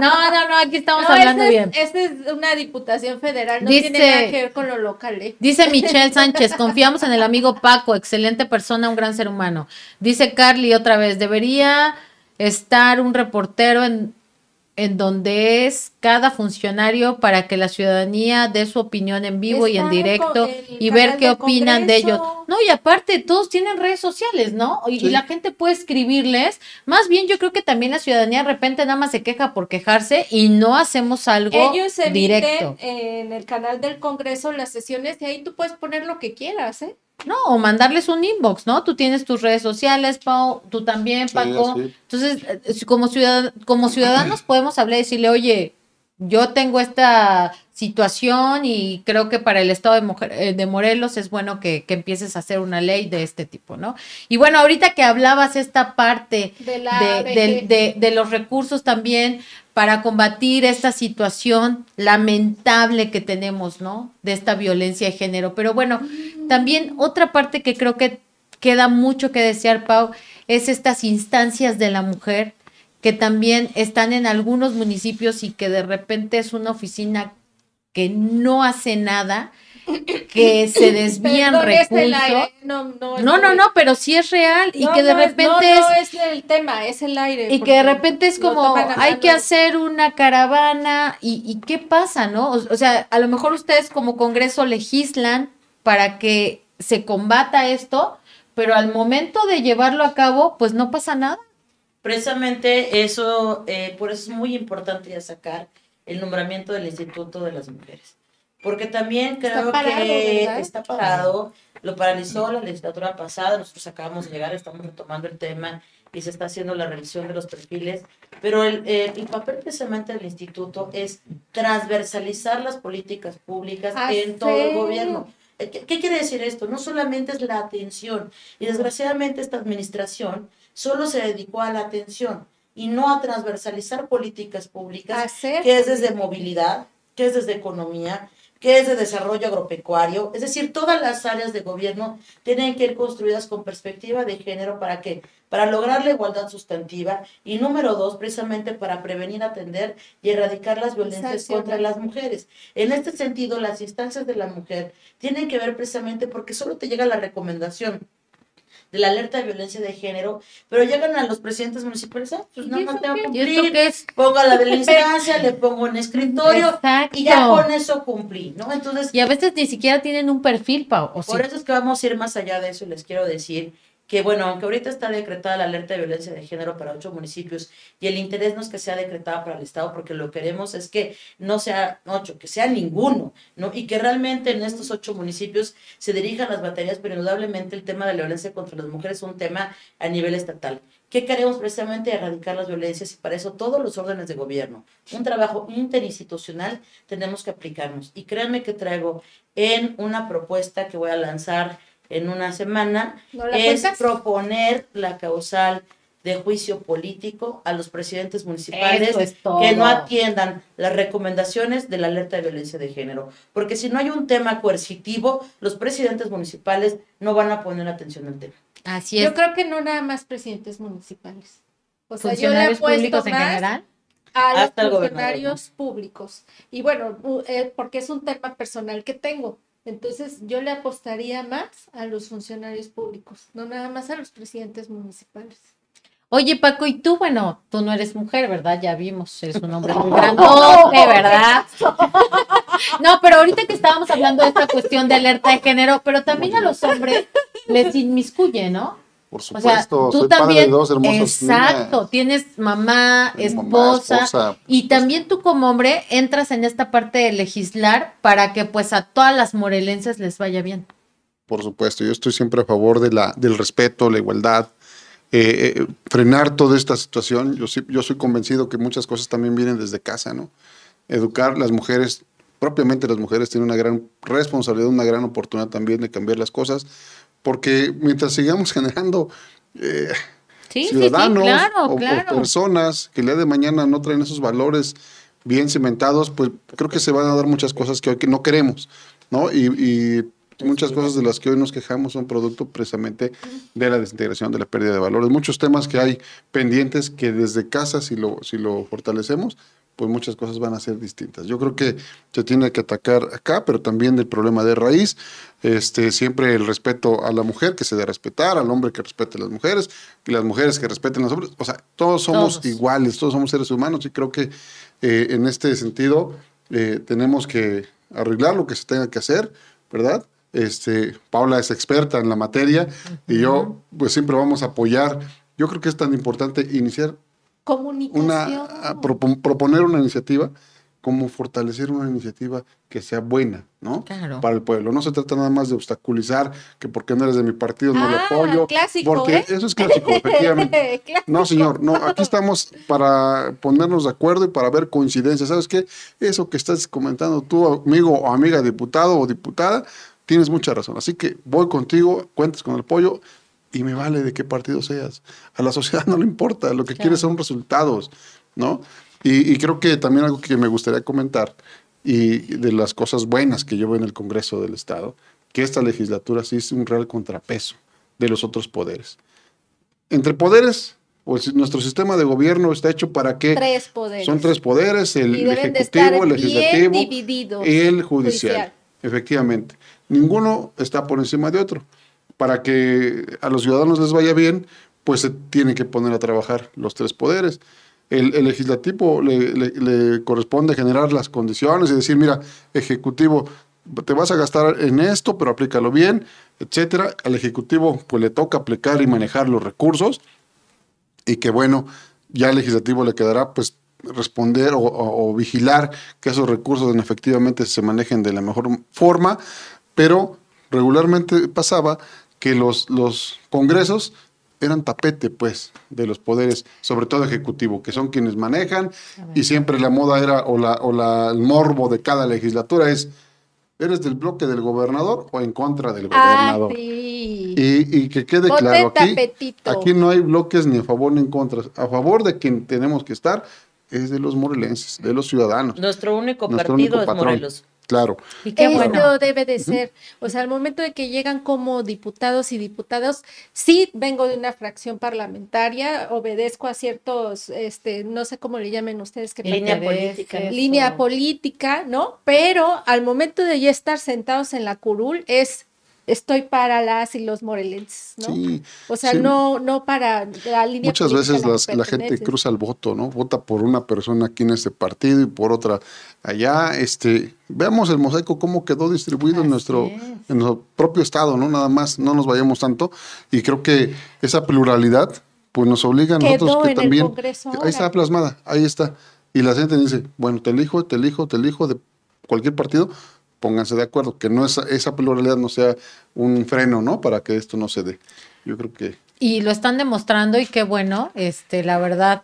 no, no, no, aquí estamos hablando bien. Esta es una diputación federal, no tiene nada que ver con lo local. ¿eh? Dice Michelle Sánchez, confiamos en el amigo Paco, excelente persona, un gran ser humano. Dice Carly otra vez, debería estar un reportero en en donde es cada funcionario para que la ciudadanía dé su opinión en vivo y en directo y ver qué opinan de ellos. No, y aparte, todos tienen redes sociales, ¿no? Y, la gente puede escribirles. Más bien, yo creo que también la ciudadanía de repente nada más se queja por quejarse y no hacemos algo Ellos directo. en el canal del Congreso las sesiones y ahí tú puedes poner lo que quieras, ¿eh? No, o mandarles un inbox, ¿no? Tú tienes tus redes sociales, Pau, tú también, Paco. Entonces, eh, como, como ciudadanos podemos hablar y decirle, oye, yo tengo esta situación y creo que para el estado de, eh, de Morelos es bueno que, empieces a hacer una ley de este tipo, ¿no? Y bueno, ahorita que hablabas esta parte de, de, los recursos también para combatir esta situación lamentable que tenemos, ¿no? De esta violencia de género. Pero bueno, también otra parte que creo que queda mucho que desear, Pau, es estas instancias de la mujer que también están en algunos municipios y que de repente es una oficina que no hace nada, que se desvían recursos. No, no, no, pero sí es real y que de repente es, no, es el tema, es el aire. Y que de repente es como hay que hacer una caravana y, y qué pasa, ¿no? O, sea, a lo mejor ustedes como Congreso legislan para que se combata esto, pero al momento de llevarlo a cabo, pues no pasa nada. Precisamente eso, eh, por eso es muy importante ya sacar el nombramiento del Instituto de las Mujeres. Porque también creo que está parado, lo paralizó la legislatura pasada, nosotros acabamos de llegar, estamos retomando el tema y se está haciendo la revisión de los perfiles, pero el, el papel precisamente del instituto es transversalizar las políticas públicas ah, en todo el gobierno. ¿Qué, ¿Qué quiere decir esto? No solamente es la atención, y desgraciadamente esta administración solo se dedicó a la atención y no a transversalizar políticas públicas, que es desde movilidad, que es desde economía, que es de desarrollo agropecuario, es decir, todas las áreas de gobierno tienen que ir construidas con perspectiva de género. Para que para lograr la igualdad sustantiva. Y número dos, precisamente para prevenir, atender y erradicar las violencias contra las mujeres. En este sentido, las instancias de la mujer tienen que ver precisamente porque solo te llega la recomendación de la alerta de violencia de género, pero llegan a los presidentes municipales, ah, pues nada más tengo que cumplir, es? pongo la de la instancia, le pongo un escritorio y ya con eso cumplí, ¿no? Entonces... Y a veces ni siquiera tienen un perfil, Pau. por eso es que vamos a ir más allá de eso les quiero decir que bueno, aunque ahorita está decretada la alerta de violencia de género para ocho municipios y el interés no es que sea decretada para el Estado, porque lo que queremos es que no sea ocho, que sea ninguno, ¿no? Y que realmente en estos ocho municipios se dirijan las baterías, pero indudablemente el tema de la violencia contra las mujeres es un tema a nivel estatal. ¿Qué queremos precisamente? Erradicar las violencias y para eso todos los órdenes de gobierno, un trabajo interinstitucional, tenemos que aplicarnos. Y créanme que traigo en una propuesta que voy a lanzar en una semana, es proponer la causal de juicio político a los presidentes municipales que no atiendan las recomendaciones de la alerta de violencia de género. Porque si no hay un tema coercitivo, los presidentes municipales no van a poner atención al tema. Así es. Yo creo que no nada más presidentes municipales. O sea, ¿Funcionarios públicos en general? A los funcionarios públicos. Y bueno, eh, porque es un tema personal que tengo. Entonces yo le apostaría más a los funcionarios públicos, no nada más a los presidentes municipales. Oye, Paco, y tú, bueno, tú no eres mujer, ¿verdad? Ya vimos, eres un hombre muy grandote, ¿verdad? No, pero ahorita que estábamos hablando de esta cuestión de alerta de género, pero también a los hombres les inmiscuye, ¿no? Por supuesto, tú soy también, padre de dos hermosos Exacto, tienes mamá, esposa, y también tú como hombre entras en esta parte de legislar para que pues a todas las morelenses les vaya bien. Por supuesto, yo estoy siempre a favor de la, del respeto, la igualdad, eh, eh, frenar toda esta situación. Yo, yo soy convencido que muchas cosas también vienen desde casa, ¿no? Educar las mujeres, propiamente las mujeres tienen una gran responsabilidad, una gran oportunidad también de cambiar las cosas porque mientras sigamos generando eh, ciudadanos o, personas que el día de mañana no traen esos valores bien cimentados, pues creo que se van a dar muchas cosas que hoy que no queremos, ¿no? Y, muchas cosas de las que hoy nos quejamos son producto precisamente de la desintegración, de la pérdida de valores. Muchos temas que hay pendientes que desde casa, si lo, si lo fortalecemos, pues muchas cosas van a ser distintas. Yo creo que se tiene que atacar acá, pero también del problema de raíz, este, siempre el respeto a la mujer, que se debe respetar, al hombre que respete a las mujeres, y las mujeres que respeten a los hombres. O sea, todos somos iguales, todos somos seres humanos y creo que eh, en este sentido eh, tenemos que arreglar lo que se tenga que hacer, ¿verdad? Este, Paula es experta en la materia y yo pues siempre vamos a apoyar. Yo creo que es tan importante iniciar Comunicación. una proponer una iniciativa como fortalecer una iniciativa que sea buena, ¿no? Claro. Para el pueblo. No se trata nada más de obstaculizar que porque no eres de mi partido no lo Ah, apoyo. clásico, porque ¿eh? eso es clásico, efectivamente. Clásico. No, señor, no, aquí estamos para ponernos de acuerdo y para ver coincidencias. ¿Sabes qué? Eso que estás comentando tú, amigo o amiga diputado o diputada, tienes mucha razón. Así que voy contigo, cuentas con el apoyo y me vale de qué partido seas. A la sociedad no le importa, lo que quiere son resultados, ¿no? Y, y creo que también algo que me gustaría comentar y de las cosas buenas que yo veo en el Congreso del Estado, que esta legislatura sí es un real contrapeso de los otros poderes. Entre poderes, pues nuestro sistema de gobierno está hecho para que Tres poderes. son tres poderes, el ejecutivo, el legislativo y el judicial. judicial. Efectivamente. Ninguno está por encima de otro. Para que a los ciudadanos les vaya bien, pues se tienen que poner a trabajar los tres poderes. El, legislativo le, corresponde generar las condiciones y decir, mira, ejecutivo, te vas a gastar en esto, pero aplícalo bien, etcétera. Al ejecutivo, pues le toca aplicar y manejar los recursos y que bueno, ya al legislativo le quedará pues responder o vigilar que esos recursos efectivamente se manejen de la mejor forma, pero regularmente pasaba que los, los congresos eran tapete, pues, de los poderes, sobre todo ejecutivo, que son quienes manejan, y siempre la moda era, o, la, o la, el morbo de cada legislatura es, ¿eres del bloque del gobernador o en contra del Ah, gobernador? sí. Y, y que quede Ponte claro aquí, aquí no hay bloques ni a favor ni en contra. A favor de quien tenemos que estar es de los morelenses, de los ciudadanos. Nuestro único Nuestro partido único es patrón. Morelos. Claro. Y qué Eso bueno. debe de ser. O sea, al momento de que llegan como diputados y diputadas, sí vengo de una fracción parlamentaria, obedezco a ciertos, este, no sé cómo le llamen ustedes que Línea política. ¿no? línea política, ¿no? Pero al momento de ya estar sentados en la curul es estoy para las y los morelenses, ¿no? Sí, o sea, sí. no no para la línea Muchas veces las- la gente cruza el voto, ¿no? Vota por una persona aquí en este partido y por otra allá. Este, veamos el mosaico cómo quedó distribuido en nuestro, es. en nuestro propio estado, ¿no? Nada más, no nos vayamos tanto. Y creo que esa pluralidad, pues nos obliga a Quedó nosotros que en el también. Congreso ahí ahora. está plasmada, ahí está. Y la gente dice, bueno, te elijo, te elijo, te elijo de cualquier partido, pónganse de acuerdo, que no esa, esa pluralidad no sea un freno, ¿no? Para que esto no se dé. Yo creo que Y lo están demostrando y qué bueno, este, la verdad,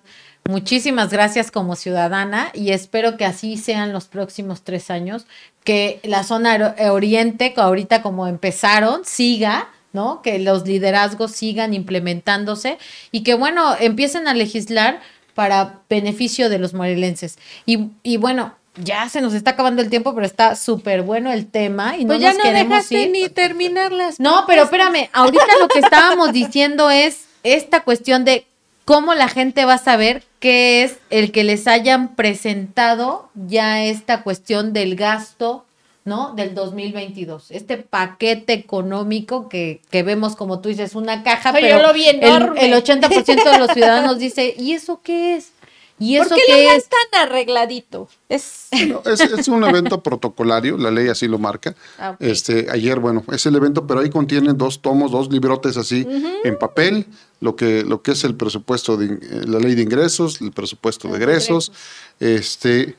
muchísimas gracias como ciudadana y espero que así sean los próximos tres años, que la zona eh, oriente, ahorita como empezaron, siga, ¿no? Que los liderazgos sigan implementándose y que bueno, empiecen a legislar para beneficio de los morelenses. Y, y bueno, ya se nos está acabando el tiempo, pero está súper bueno el tema y no Pues ya nos no queremos dejaste ir. ni terminar las No, pero espérame, ahorita lo que estábamos diciendo es esta cuestión de cómo la gente va a saber qué es el que les hayan presentado ya esta cuestión del gasto, ¿no? Del 2022. Este paquete económico que, que vemos, como tú dices, una caja, pero yo lo vi el, el 80% de los ciudadanos dice, ¿y eso qué es? ¿Y ¿Por eso qué qué lo es? tan arregladito? Es No, es, es un evento protocolario, la ley así lo marca. Ah. Este, ayer, bueno, es el evento, pero ahí contiene dos tomos, dos librotes así en papel, lo que, lo que es el presupuesto de in- eh, la ley de ingresos, el presupuesto de Ah, egresos, este,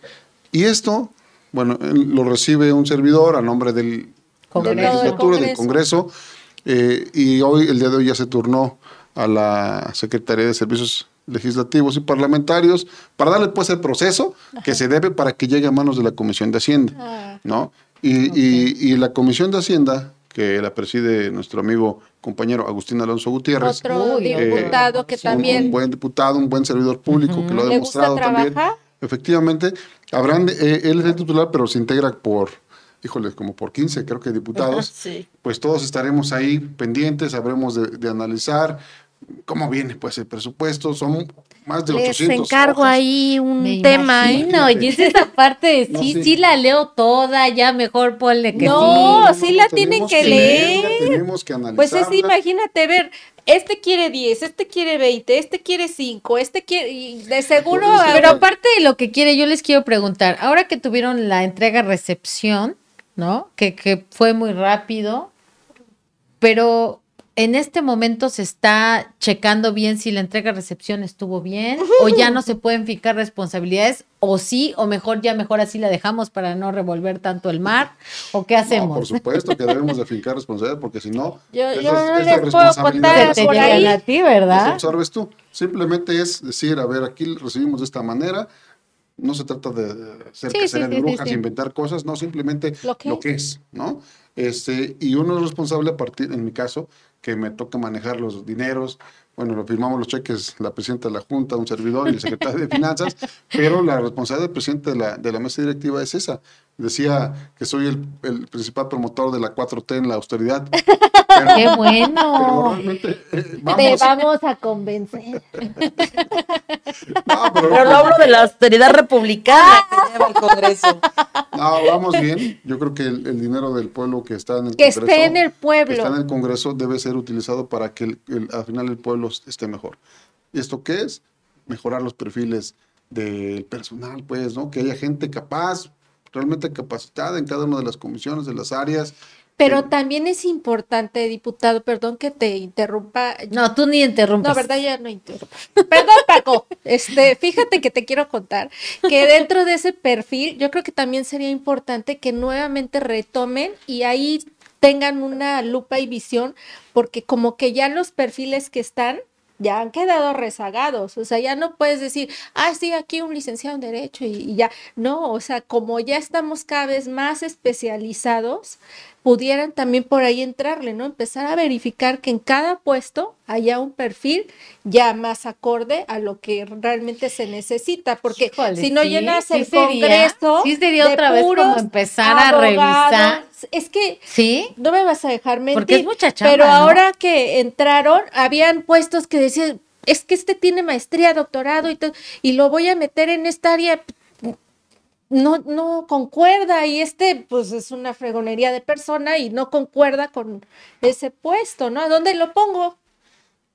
y esto, bueno, lo recibe un servidor a nombre del Congreso. la legislatura, del Congreso. Congreso, eh, y hoy, el día de hoy ya se turnó a la Secretaría de Servicios Legislativos y Parlamentarios para darle pues el proceso que se debe para que llegue a manos de la Comisión de Hacienda, Ah. ¿no? Y, y- y la Comisión de Hacienda, que la preside nuestro amigo compañero Agustín Alonso Gutiérrez, otro diputado que un- también un buen diputado, un buen servidor público que lo ha ¿Le gusta demostrado también. Efectivamente, habrán, de- eh, él es el titular, pero se integra por, híjole, como por 15, creo que diputados. Sí. Pues todos estaremos ahí pendientes, habremos de, de analizar cómo viene pues el presupuesto, son más de les 800 encargo hojas. ahí un Me tema, ¿eh? imagino, y es esa parte de No, sí, sí. sí la leo toda, ya mejor ponle que No, sí. sí la tienen que leerla, leer. Tenemos que analizarla. Pues es, imagínate, ver, este quiere 10, este quiere 20, este quiere 5, este quiere, y de seguro... Por eso- Pero aparte de lo que quiere, yo les quiero preguntar, ahora que tuvieron la entrega-recepción, ¿no? Que, que fue muy rápido, pero en este momento se está checando bien si la entrega-recepción estuvo bien o ya no se pueden fijar responsabilidades o sí, o mejor ya mejor así la dejamos para no revolver tanto el mar o qué hacemos. por supuesto que debemos de fincar responsabilidades porque si no, yo, yo no les puedo contar por ahí. a ti, ¿verdad? absorbes tú. Simplemente es decir, a ver, aquí recibimos de esta manera, no se trata de ser sí, de brujas, inventar cosas, no, simplemente lo que, es, ¿no? Este, y uno es responsable a partir, en mi caso, que me toca manejar los dineros. Bueno, lo firmamos los cheques la presidenta de la Junta, un servidor y el secretario de Finanzas, pero la responsabilidad del presidente de la, de la mesa directiva es esa. Decía que soy el, el, principal promotor de la 4T en la austeridad. ¡Qué bueno! Eh, Te vamos a convencer. no, pero, pero hablo de la austeridad republicana que lleva el Congreso. No, vamos bien. Yo creo que el, dinero del pueblo que está en el que Congreso. Que esté en el pueblo. Que está en el Congreso debe ser utilizado para que al final el pueblo esté mejor. ¿Y esto qué es? Mejorar los perfiles del personal, pues, ¿no? Que haya gente capaz, realmente capacitada en cada una de las comisiones, de las áreas. Pero también es importante, diputado, perdón que te interrumpa. No, tú ni interrumpas. No, verdad, ya no interrumpo. Perdón, Paco. Este, fíjate que te quiero contar que dentro de ese perfil, yo creo que también sería importante que nuevamente retomen y ahí tengan una lupa y visión, porque como que ya los perfiles que están ya han quedado rezagados, o sea, ya no puedes decir, ah, sí, aquí un licenciado en Derecho y, ya, no, o sea, como ya estamos cada vez más especializados, pudieran también por ahí entrarle, ¿no? Empezar a verificar que en cada puesto haya un perfil ya más acorde a lo que realmente se necesita, porque si no llenas el congreso, sí sería otra vez como empezar a revisar. Es que sí, no me vas a dejar mentir, porque es mucha pero ahora que entraron, habían puestos que decían, es que este tiene maestría, doctorado y todo, y lo voy a meter en esta área no, no concuerda y este pues es una fregonería de persona y no concuerda con ese puesto, ¿no? ¿A dónde lo pongo?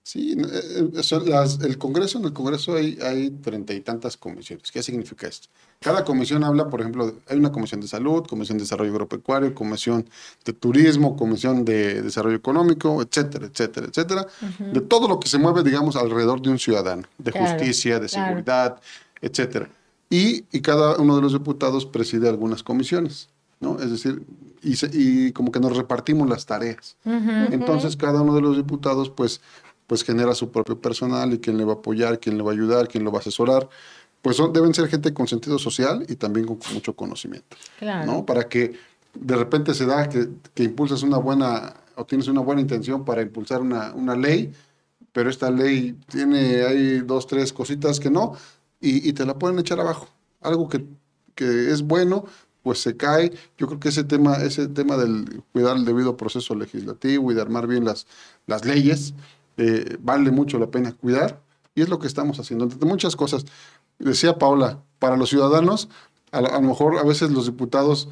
Sí, eh, eh, el Congreso, en el Congreso hay, hay treinta y tantas comisiones. ¿Qué significa esto? Cada comisión habla, por ejemplo, hay una comisión de salud, comisión de desarrollo agropecuario, comisión de turismo, comisión de desarrollo económico, etcétera, etcétera, etcétera, de todo lo que se mueve, digamos, alrededor de un ciudadano, de justicia, de seguridad, etcétera y, cada uno de los diputados preside algunas comisiones, ¿no? Es decir, y, como que nos repartimos las tareas. Entonces, cada uno de los diputados, pues, pues genera su propio personal y quién le va a apoyar, quién le va a ayudar, quién lo va a asesorar. Pues son, deben ser gente con sentido social y también con, mucho conocimiento, ¿no? Para que de repente se da que, que impulsas una buena o tienes una buena intención para impulsar una, una ley, pero esta ley tiene ahí dos, tres cositas que no, y, te la pueden echar abajo. Algo que, que, es bueno, pues se cae. Yo creo que ese tema, ese tema del cuidar el debido proceso legislativo y de armar bien las, las leyes, eh, vale mucho la pena cuidar. Y es lo que estamos haciendo. Entre muchas cosas, decía Paula, para los ciudadanos, a, lo mejor a veces los diputados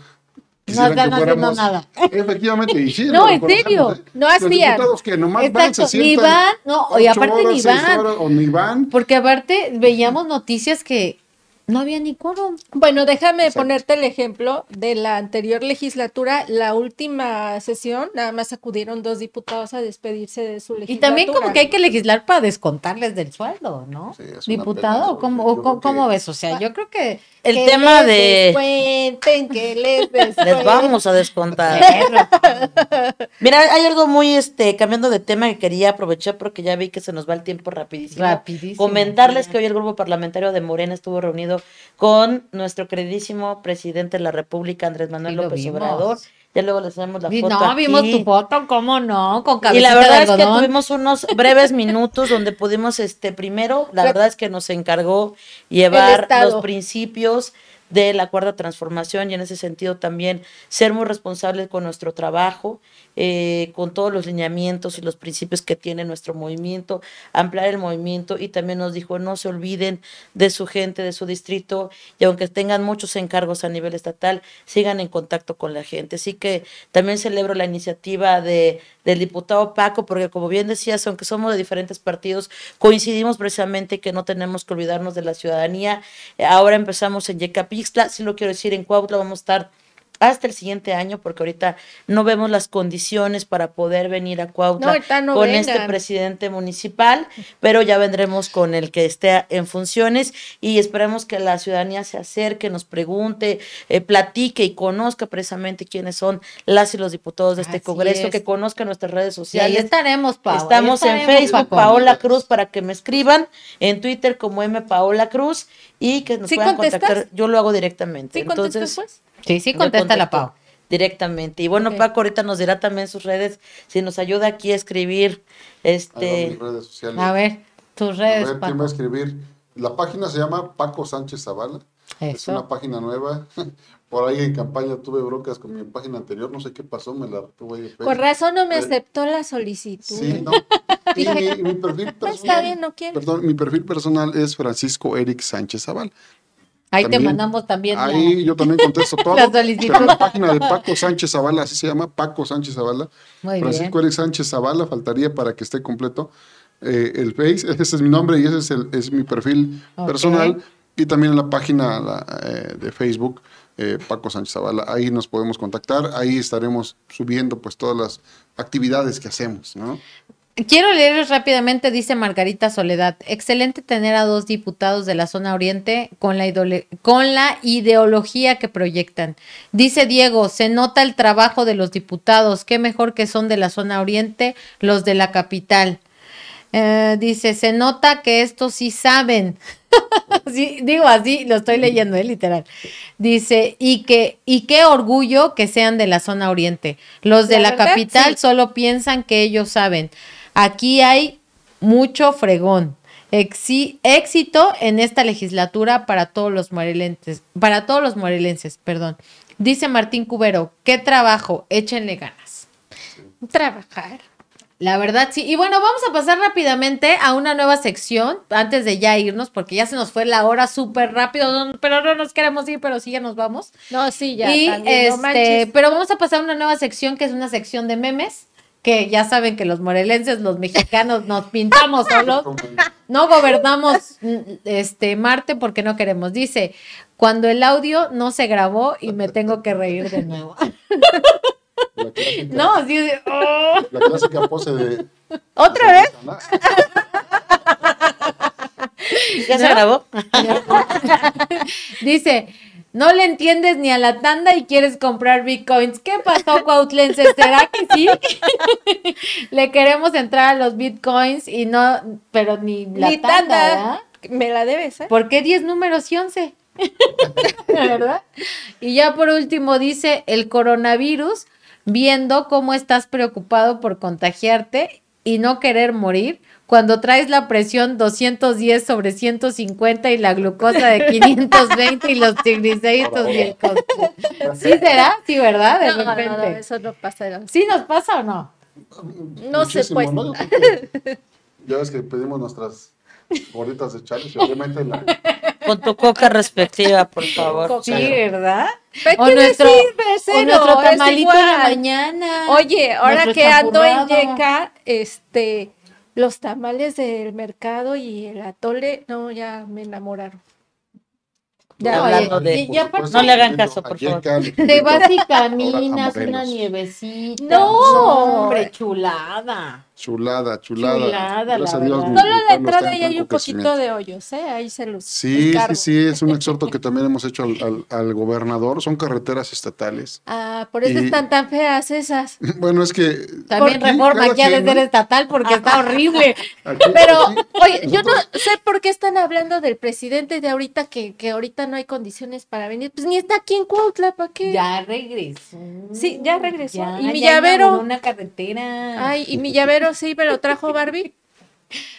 no están haciendo nada. Efectivamente, y sí, no, en serio, ¿eh? no hacían. Que nomás van, se ni van, no, y aparte ni van. o ni van. Porque aparte veíamos noticias que no había ni quórum. Bueno, déjame ponerte el ejemplo de la anterior legislatura, la última sesión, nada más acudieron dos diputados a despedirse de su legislatura. Y también como que hay que legislar para descontarles del sueldo, ¿no? Diputado, ¿cómo, ¿cómo ves? O sea, yo creo que el tema de descuenten, que les les vamos a descontar. Mira, hay algo muy este cambiando de tema que quería aprovechar porque ya vi que se nos va el tiempo rapidísimo. Rapidísimo. Comentarles que hoy el grupo parlamentario de Morena estuvo reunido con nuestro queridísimo presidente de la República Andrés Manuel López Obrador. Ya luego les damos la foto. No, vimos tu foto, ¿cómo no? Con Y la verdad es que tuvimos unos breves minutos donde pudimos, este, primero, la verdad es que nos encargó llevar los principios de la cuarta transformación y en ese sentido también ser muy responsables con nuestro trabajo, eh, con todos los lineamientos y los principios que tiene nuestro movimiento, ampliar el movimiento y también nos dijo no se olviden de su gente, de su distrito y aunque tengan muchos encargos a nivel estatal, sigan en contacto con la gente. Así que también celebro la iniciativa de, del diputado Paco porque como bien decías, aunque somos de diferentes partidos, coincidimos precisamente que no tenemos que olvidarnos de la ciudadanía. Ahora empezamos en Yecapixtla, si lo quiero decir, en Cuautla vamos a estar hasta el siguiente año, porque ahorita no vemos las condiciones para poder venir a Cuautla con este presidente municipal, pero ya vendremos con el que esté en funciones y esperemos que la ciudadanía se acerque, nos pregunte, eh, platique y conozca precisamente quiénes son las y los diputados de este Congreso, que conozcan nuestras redes sociales. ahí estaremos, Paola. Estamos en Facebook, Paola Cruz, para que me escriban, en Twitter como M Paola Cruz y que nos puedan contactar. Yo lo hago directamente. ¿Sí Entonces, pues? Sí, sí, contesta la Pau. Directamente. Y bueno, Paco ahorita nos dirá también sus redes, si nos ayuda aquí a escribir. este A ver, tus redes. A ver, ¿quién va a escribir? La página se llama Paco Sánchez Zavala. Es una página nueva. Por ahí en campaña tuve broncas con mi página anterior, no sé qué pasó, me la tuve Por razón no me aceptó la solicitud. Sí, no. Y mi, perfil personal. Está bien, no quiero. Perdón, mi perfil personal es Francisco Eric Sánchez Zavala. Ahí te mandamos también. Ahí yo también contesto todo. la Pero la página de Paco Sánchez Zavala, así se llama, Paco Sánchez Zavala. Muy Francisco Eric Sánchez Zavala, faltaría para que esté completo eh, el Face. Ese es mi nombre y ese es, el, es mi perfil personal. Y también en la página eh, de Facebook, eh, Paco Sánchez Zavala. Ahí nos podemos contactar. Ahí estaremos subiendo pues todas las actividades que hacemos, ¿no? Quiero leerles rápidamente, dice Margarita Soledad. Excelente tener a dos diputados de la zona oriente con la, con la ideología que proyectan. Dice Diego, se nota el trabajo de los diputados. Qué mejor que son de la zona oriente los de la capital. Eh, dice, se nota que estos sí saben. digo así, lo estoy leyendo, eh, literal. Dice, y que, y qué orgullo que sean de la zona oriente. Los de la, capital solo piensan que ellos saben. Aquí hay mucho fregón. éxito en esta legislatura para todos los morelenses, para todos los morelenses, perdón. Dice Martín Cubero, qué trabajo, échenle ganas. Trabajar. La verdad, sí. Y bueno, vamos a pasar rápidamente a una nueva sección antes de ya irnos, porque ya se nos fue la hora súper rápido, pero no nos queremos ir, pero sí ya nos vamos. No, sí, ya. Y este, pero vamos a pasar a una nueva sección que es una sección de memes que ya saben que los morelenses, los mexicanos nos pintamos solos, no gobernamos este Marte porque no queremos. Dice, cuando el audio no se grabó y me tengo que reír de nuevo. no, sí, oh. La clásica pose de... ¿Otra vez? ¿Ya se grabó? Dice, no le entiendes ni a la tanda y quieres comprar bitcoins. ¿Qué pasó, Cuautlense? ¿Será que sí? le queremos entrar a los bitcoins y no, pero ni la tanda, Me la debes, ¿eh? ¿Por qué 10 números y 11? ¿Verdad? Y ya por último dice el coronavirus, viendo cómo estás preocupado por contagiarte y no querer morir, cuando traes la presión 210 sobre 150 y la glucosa de 520 y los triglicéridos y el ¿Sí será? Sí, ¿verdad? De repente. No, eso no pasa. ¿Sí nos pasa o no? No sé, pues. Ya ves que pedimos nuestras gorditas de chales y obviamente la... Con tu coca respectiva, por favor. Sí, ¿verdad? O nuestro, o nuestro tamalito de mañana. Oye, ahora que ando en Yeca, este los tamales del mercado y el atole, no, ya me enamoraron. Ya, hablando de, no le hagan caso, por favor. Te vas y caminas una nievecita. No, hombre, chulada. Chulada, chulada. Chulada, Gracias a Dios. Solo la entrada ahí hay un poquito de hoyos, ¿eh? Ahí se los. Sí, sí, sí, es un exhorto que también hemos hecho al, gobernador. Son carreteras estatales. Ah, por eso están tan feas esas. Bueno, es que. También reforma aquí ha de ser estatal porque está horrible. Pero, oye, yo no sé por qué están hablando del presidente de ahorita que, que ahorita no hay condiciones para venir. Pues ni está aquí en Cuautla, ¿para qué? Ya regresó. Sí, ya regresó. y mi llavero. Una carretera. Ay, y mi llavero sí, pero trajo Barbie.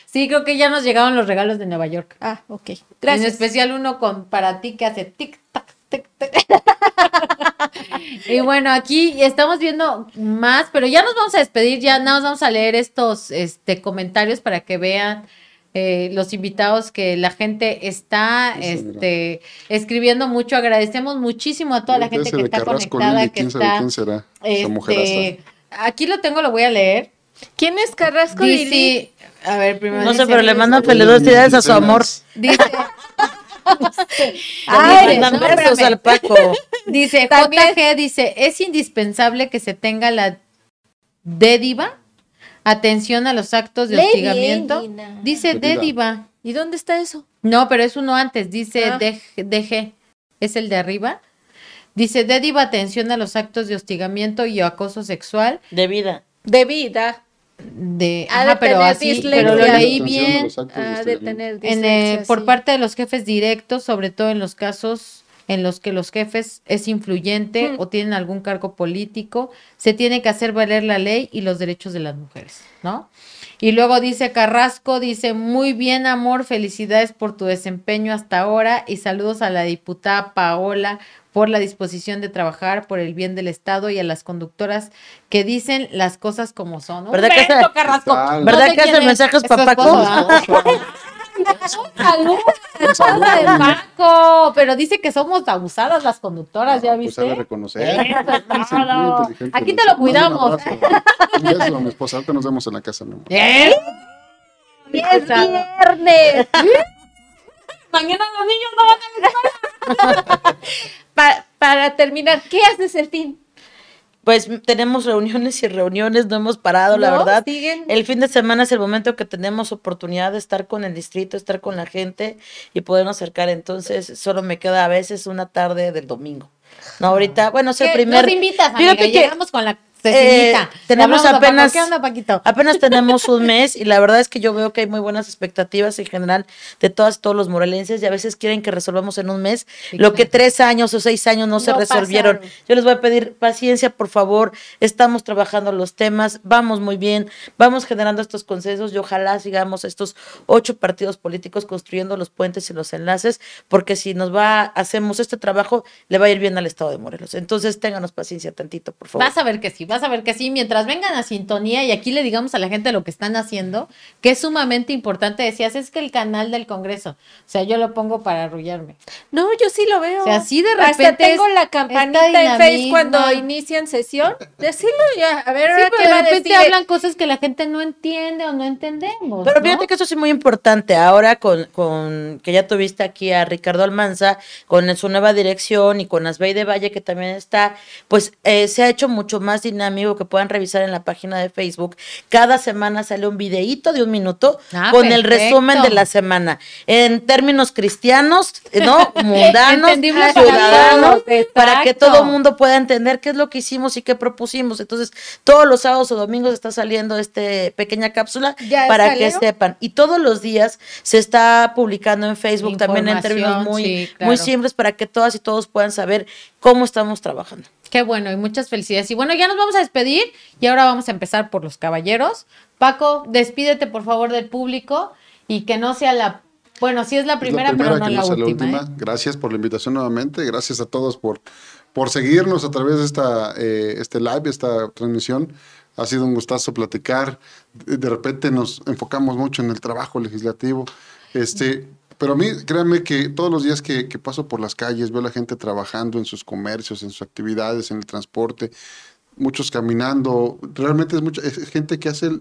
Sí, creo que ya nos llegaron los regalos de Nueva York. Ah, ok. Gracias. En especial uno con para ti que hace tic tac tic tac. y bueno, aquí estamos viendo más, pero ya nos vamos a despedir, ya nada más vamos a leer estos este, comentarios para que vean eh, los invitados que la gente está este, escribiendo mucho. Agradecemos muchísimo a toda la gente que está conectada, que está. ¿Quién será? Este, aquí lo tengo, lo voy a leer. ¿Quién es Carrasco Dice, a ver, primero. No sé, pero le mandan felicidades a su amor. Dice, Ay, al Paco. Dice, JG dice, es indispensable que se tenga la dédiva atención a los actos de hostigamiento. Dice dédiva. ¿Y dónde está eso? No, pero es uno antes, dice ah. DG, es el de arriba. Dice, dédiva atención a los actos de hostigamiento y acoso sexual. De vida. De vida. De, ajá, pero así, pero lo leí bien. de tener eh, por parte de los jefes directos, sobre todo en los casos en los que los jefes es influyente hmm. o tienen algún cargo político, se tiene que hacer valer la ley y los derechos de las mujeres, ¿no? Y luego dice Carrasco, dice, muy bien amor, felicidades por tu desempeño hasta ahora y saludos a la diputada Paola por la disposición de trabajar por el bien del Estado y a las conductoras que dicen las cosas como son. ¿Verdad que hace, Carrasco? ¿Verdad que hace mensajes papá? Salud, de Paco, pero dice que somos abusadas las conductoras, ¿ya viste? Pues reconocer. Aquí te lo cuidamos. Un beso, mi esposa, ahorita nos vemos en la casa, mi amor. ¿Eh? Es viernes. Mañana los niños no van a la para, para terminar, ¿qué haces el fin? pues tenemos reuniones y reuniones, no hemos parado, la verdad. El fin de semana es el momento que tenemos oportunidad de estar con el distrito, estar con la gente y podernos acercar. Entonces, solo me queda a veces una tarde del domingo. No, ahorita, bueno, es el primer. Nos invitas, amiga, llegamos con la eh, tenemos apenas, apenas tenemos un mes y la verdad es que yo veo que hay muy buenas expectativas en general de todas todos los morelenses y a veces quieren que resolvamos en un mes lo que tres años o seis años no, se resolvieron. Yo les voy a pedir paciencia, por favor. Estamos trabajando los temas, vamos muy bien, vamos generando estos consensos y ojalá sigamos estos ocho partidos políticos construyendo los puentes y los enlaces, porque si nos va, hacemos este trabajo, le va a ir bien al Estado de Morelos. Entonces, ténganos paciencia tantito, por favor. Vas a ver que sí vas a ver que sí, mientras vengan a sintonía y aquí le digamos a la gente lo que están haciendo, que es sumamente importante, decías, es que el canal del Congreso, o sea, yo lo pongo para arrullarme. No, yo sí lo veo. O sea, así de repente. Hasta tengo la campanita en Face cuando inician sesión. Decirlo ya, a ver, sí, pero de repente hablan cosas que la gente no entiende o no entendemos. Pero fíjate que eso sí es muy importante. Ahora con, con que ya tuviste aquí a Ricardo Almanza, con su nueva dirección y con Asbey de Valle, que también está, pues eh, se ha hecho mucho más dinámico amigo que puedan revisar en la página de Facebook. Cada semana sale un videíto de un minuto ah, con el resumen de la semana. En términos cristianos, ¿no? Mundanos, ciudadanos, para que todo el mundo pueda entender qué es lo que hicimos y qué propusimos. Entonces, todos los sábados o domingos está saliendo esta pequeña cápsula para que sepan. Y todos los días se está publicando en Facebook también en términos muy, muy simples para que todas y todos puedan saber cómo estamos trabajando. Qué bueno y muchas felicidades. Y bueno, ya nos vamos a despedir y ahora vamos a empezar por los caballeros. Paco, despídete por favor del público y que no sea la bueno, sí es la primera, pero no, la, última, ¿eh? Gracias por la invitación nuevamente. Gracias a todos por, por seguirnos a través de esta, eh, este live, esta transmisión. Ha sido un gustazo platicar. De repente nos enfocamos mucho en el trabajo legislativo. Este, pero a mí, créanme que todos los días que, paso por las calles, veo a la gente trabajando en sus comercios, en sus actividades, en el transporte, muchos caminando. Realmente es mucha gente que hace el,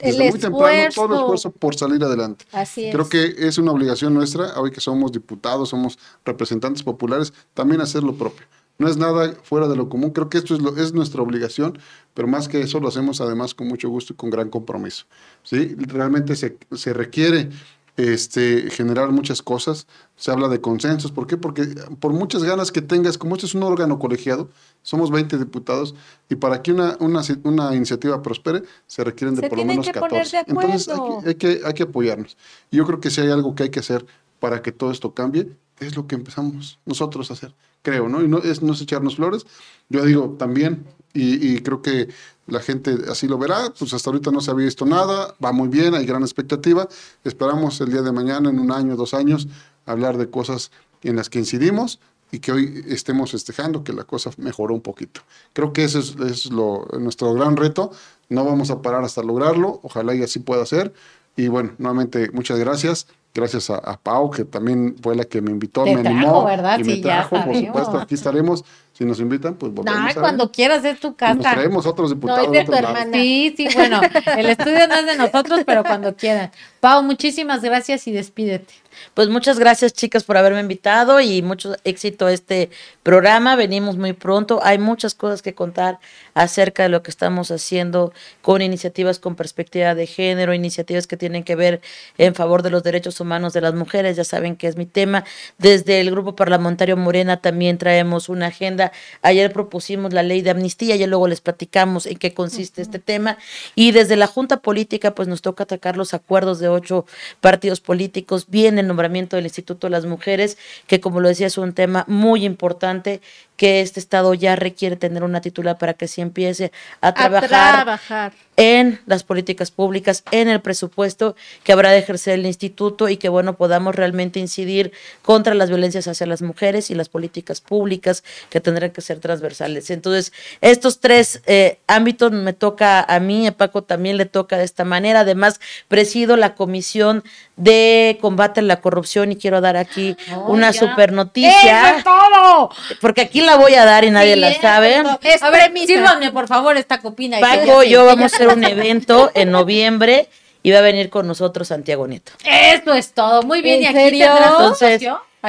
desde muy temprano todo el esfuerzo por salir adelante. Así Creo que es una obligación nuestra, hoy que somos diputados, somos representantes populares, también hacer lo propio. No es nada fuera de lo común, creo que esto es, lo, es nuestra obligación, pero más que eso lo hacemos además con mucho gusto y con gran compromiso. ¿sí? Realmente se, se requiere este, generar muchas cosas. Se habla de consensos. ¿Por qué? Porque por muchas ganas que tengas, como este es un órgano colegiado, somos 20 diputados y para que una, una, una iniciativa prospere se requieren de por lo menos 14. Entonces hay que, hay, que, apoyarnos. Y yo creo que si hay algo que hay que hacer para que todo esto cambie, es lo que empezamos nosotros a hacer, creo, ¿no? Y no es, no es echarnos flores. Yo digo también, y, y creo que la gente así lo verá, pues hasta ahorita no se había visto nada, va muy bien, hay gran expectativa, esperamos el día de mañana, en un año, dos años, hablar de cosas en las que incidimos y que hoy estemos festejando que la cosa mejoró un poquito. Creo que ese es, lo, nuestro gran reto, no vamos a parar hasta lograrlo, ojalá y así pueda ser. Y bueno, nuevamente muchas gracias. Gracias a, Pau, que también fue la que me invitó, me animó ¿verdad? y me trajo, por supuesto, aquí estaremos Si nos invitan, pues volvemos. No, cuando quieras es tu casa. Nos traemos otros diputados. No, es de tu hermana. Sí, sí, bueno, el estudio no es de nosotros, pero cuando quieran. Pau, muchísimas gracias y despídete. Pues muchas gracias, chicas, por haberme invitado y mucho éxito a este programa. Venimos muy pronto. Hay muchas cosas que contar acerca de lo que estamos haciendo con iniciativas con perspectiva de género, iniciativas que tienen que ver en favor de los derechos humanos de las mujeres. Ya saben que es mi tema. Desde el Grupo Parlamentario Morena también traemos una agenda. Ayer propusimos la ley de amnistía, y luego les platicamos en qué consiste este tema. Y desde la Junta Política, pues nos toca atacar los acuerdos de ocho partidos políticos. Vienen nombramiento del Instituto de las Mujeres, que como lo decía es un tema muy importante que este Estado ya requiere tener una titular para que se empiece a trabajar, en las políticas públicas, en el presupuesto que habrá de ejercer el instituto y que, bueno, podamos realmente incidir contra las violencias hacia las mujeres y las políticas públicas que tendrán que ser transversales. Entonces, estos tres eh, ámbitos me toca a mí, a Paco también le toca de esta manera. Además, presido la Comisión de Combate a la Corrupción y quiero dar aquí una super noticia. todo! Porque aquí la voy a dar y nadie la sabe. a ver, sírvanme por favor esta copina. Paco, yo vamos a hacer un evento en noviembre y va a venir con nosotros Santiago Nieto. Esto es todo. Muy bien. ¿Y aquí Entonces,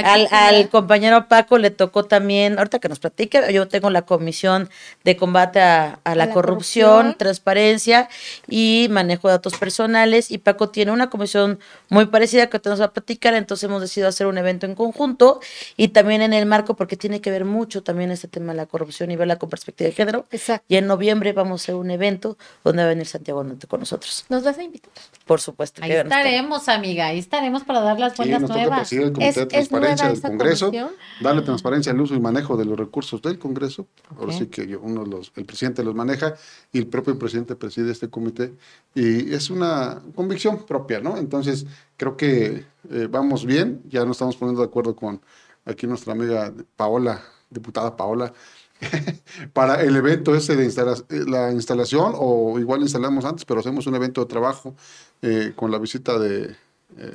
al, compañero Paco le tocó también, ahorita que nos platique, yo tengo la comisión de combate a, la, corrupción, transparencia y manejo de datos personales y Paco tiene una comisión muy parecida que nos va a platicar, entonces hemos decidido hacer un evento en conjunto y también en el marco porque tiene que ver mucho también este tema de la corrupción y verla con perspectiva de género. Exacto. Y en noviembre vamos a hacer un evento donde va a venir Santiago Norte con nosotros. ¿Nos vas a invitar? Por supuesto. Ahí estaremos, amiga, ahí estaremos para dar las buenas nuevas. es, del Congreso, darle transparencia al uso y manejo de los recursos del Congreso. Ahora sí que uno los, el presidente los maneja y el propio presidente preside este comité. Y es una convicción propia, ¿no? Entonces, creo que eh, vamos bien, ya nos estamos poniendo de acuerdo con aquí nuestra amiga Paola, diputada Paola, para el evento ese de eh, la instalación, o igual instalamos antes, pero hacemos un evento de trabajo eh, con la visita de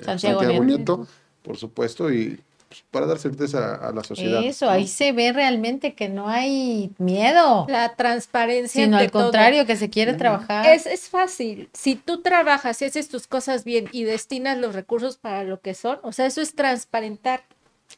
Santiago, Nieto, por supuesto, y pues, para dar certeza a la sociedad. Eso, ahí se ve realmente que no hay miedo. La transparencia. Sino al contrario, que se quiere trabajar. Es, es fácil. Si tú trabajas y haces tus cosas bien y destinas los recursos para lo que son, o sea, eso es transparentar.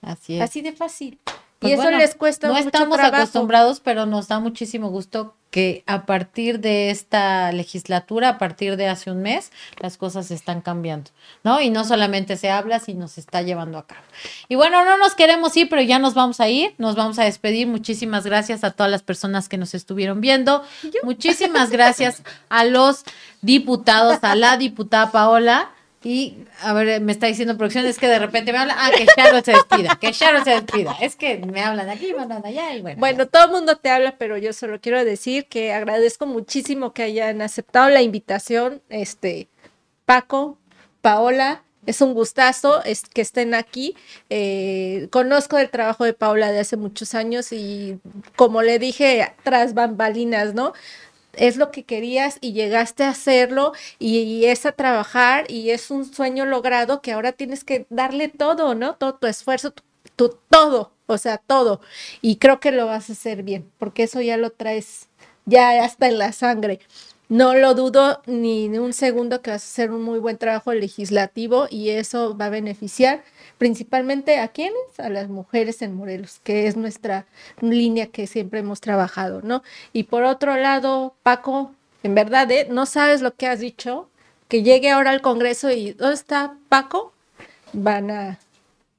Así es. Así de fácil. Y pues eso les cuesta no mucho estamos acostumbrados, pero nos da muchísimo gusto que a partir de esta legislatura, a partir de hace un mes, las cosas están cambiando, ¿no? Y no solamente se habla, sino se está llevando a cabo. Y bueno, no nos queremos ir, pero ya nos vamos a ir, nos vamos a despedir. Muchísimas gracias a todas las personas que nos estuvieron viendo. Muchísimas gracias a los diputados, a la diputada Paola y, a ver, me está diciendo producción, es que de repente me habla, ah, que Sharon se despida, que Sharon se despida. Es que me hablan de aquí, me hablan de allá y bueno. Bueno, todo el mundo te habla, pero yo solo quiero decir que agradezco muchísimo que hayan aceptado la invitación, este, Paco, Paola, es un gustazo es, que estén aquí. Eh, conozco el trabajo de Paola de hace muchos años y como le dije, tras bambalinas, ¿no? Es lo que querías y llegaste a hacerlo y, es a trabajar y es un sueño logrado que ahora tienes que darle todo, ¿no? Todo tu esfuerzo, tu, todo, o sea, todo. Y creo que lo vas a hacer bien, porque eso ya lo traes ya hasta en la sangre. No lo dudo ni un segundo que vas a hacer un muy buen trabajo legislativo y eso va a beneficiar principalmente a quienes, a las mujeres en Morelos, que es nuestra línea que siempre hemos trabajado, ¿no? Y por otro lado, Paco, en verdad, ¿eh? no sabes lo que has dicho, que llegue ahora al Congreso y ¿dónde está Paco? Van a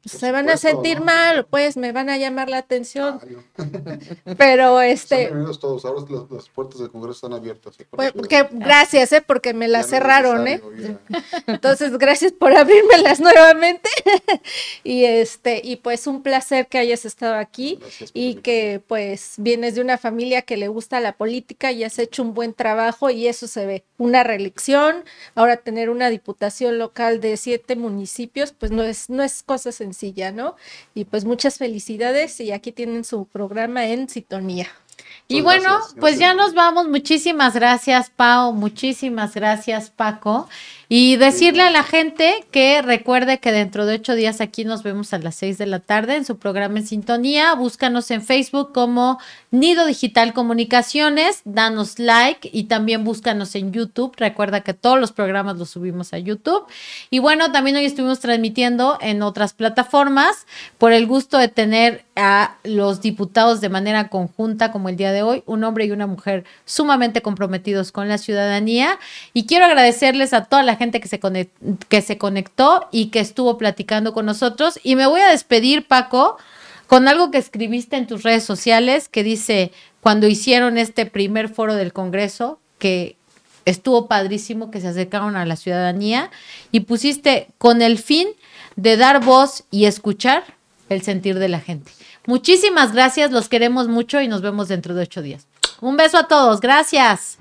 se van a sentir mal, pues me van a llamar la atención. Pero este. Están todos, ahora las, puertas del Congreso están abiertas. Pues, gracias, ¿eh? porque me las cerraron, ¿eh? Entonces, gracias por abrirmelas nuevamente. y este, y pues un placer que hayas estado aquí y que pues vienes de una familia que le gusta la política y has hecho un buen trabajo y eso se ve. Una reelección, ahora tener una diputación local de siete municipios, pues no es, no es cosa sencilla ¿no? Y pues muchas felicidades y aquí tienen su programa en sintonía. Y bueno, pues ya nos vamos. Muchísimas gracias, Pau. Muchísimas gracias, Paco. Y decirle a la gente que recuerde que dentro de ocho días aquí nos vemos a las seis de la tarde en su programa en sintonía. Búscanos en Facebook como Nido Digital Comunicaciones, danos like y también búscanos en YouTube. Recuerda que todos los programas los subimos a YouTube. Y bueno, también hoy estuvimos transmitiendo en otras plataformas por el gusto de tener a los diputados de manera conjunta como el día de hoy, un hombre y una mujer sumamente comprometidos con la ciudadanía. Y quiero agradecerles a toda la gente que se, que se conectó y que estuvo platicando con nosotros. Y me voy a despedir, Paco, con algo que escribiste en tus redes sociales que dice, cuando hicieron este primer foro del Congreso, que estuvo padrísimo, que se acercaron a la ciudadanía, y pusiste con el fin de dar voz y escuchar el sentir de la gente. Muchísimas gracias, los queremos mucho y nos vemos dentro de ocho días. Un beso a todos, gracias.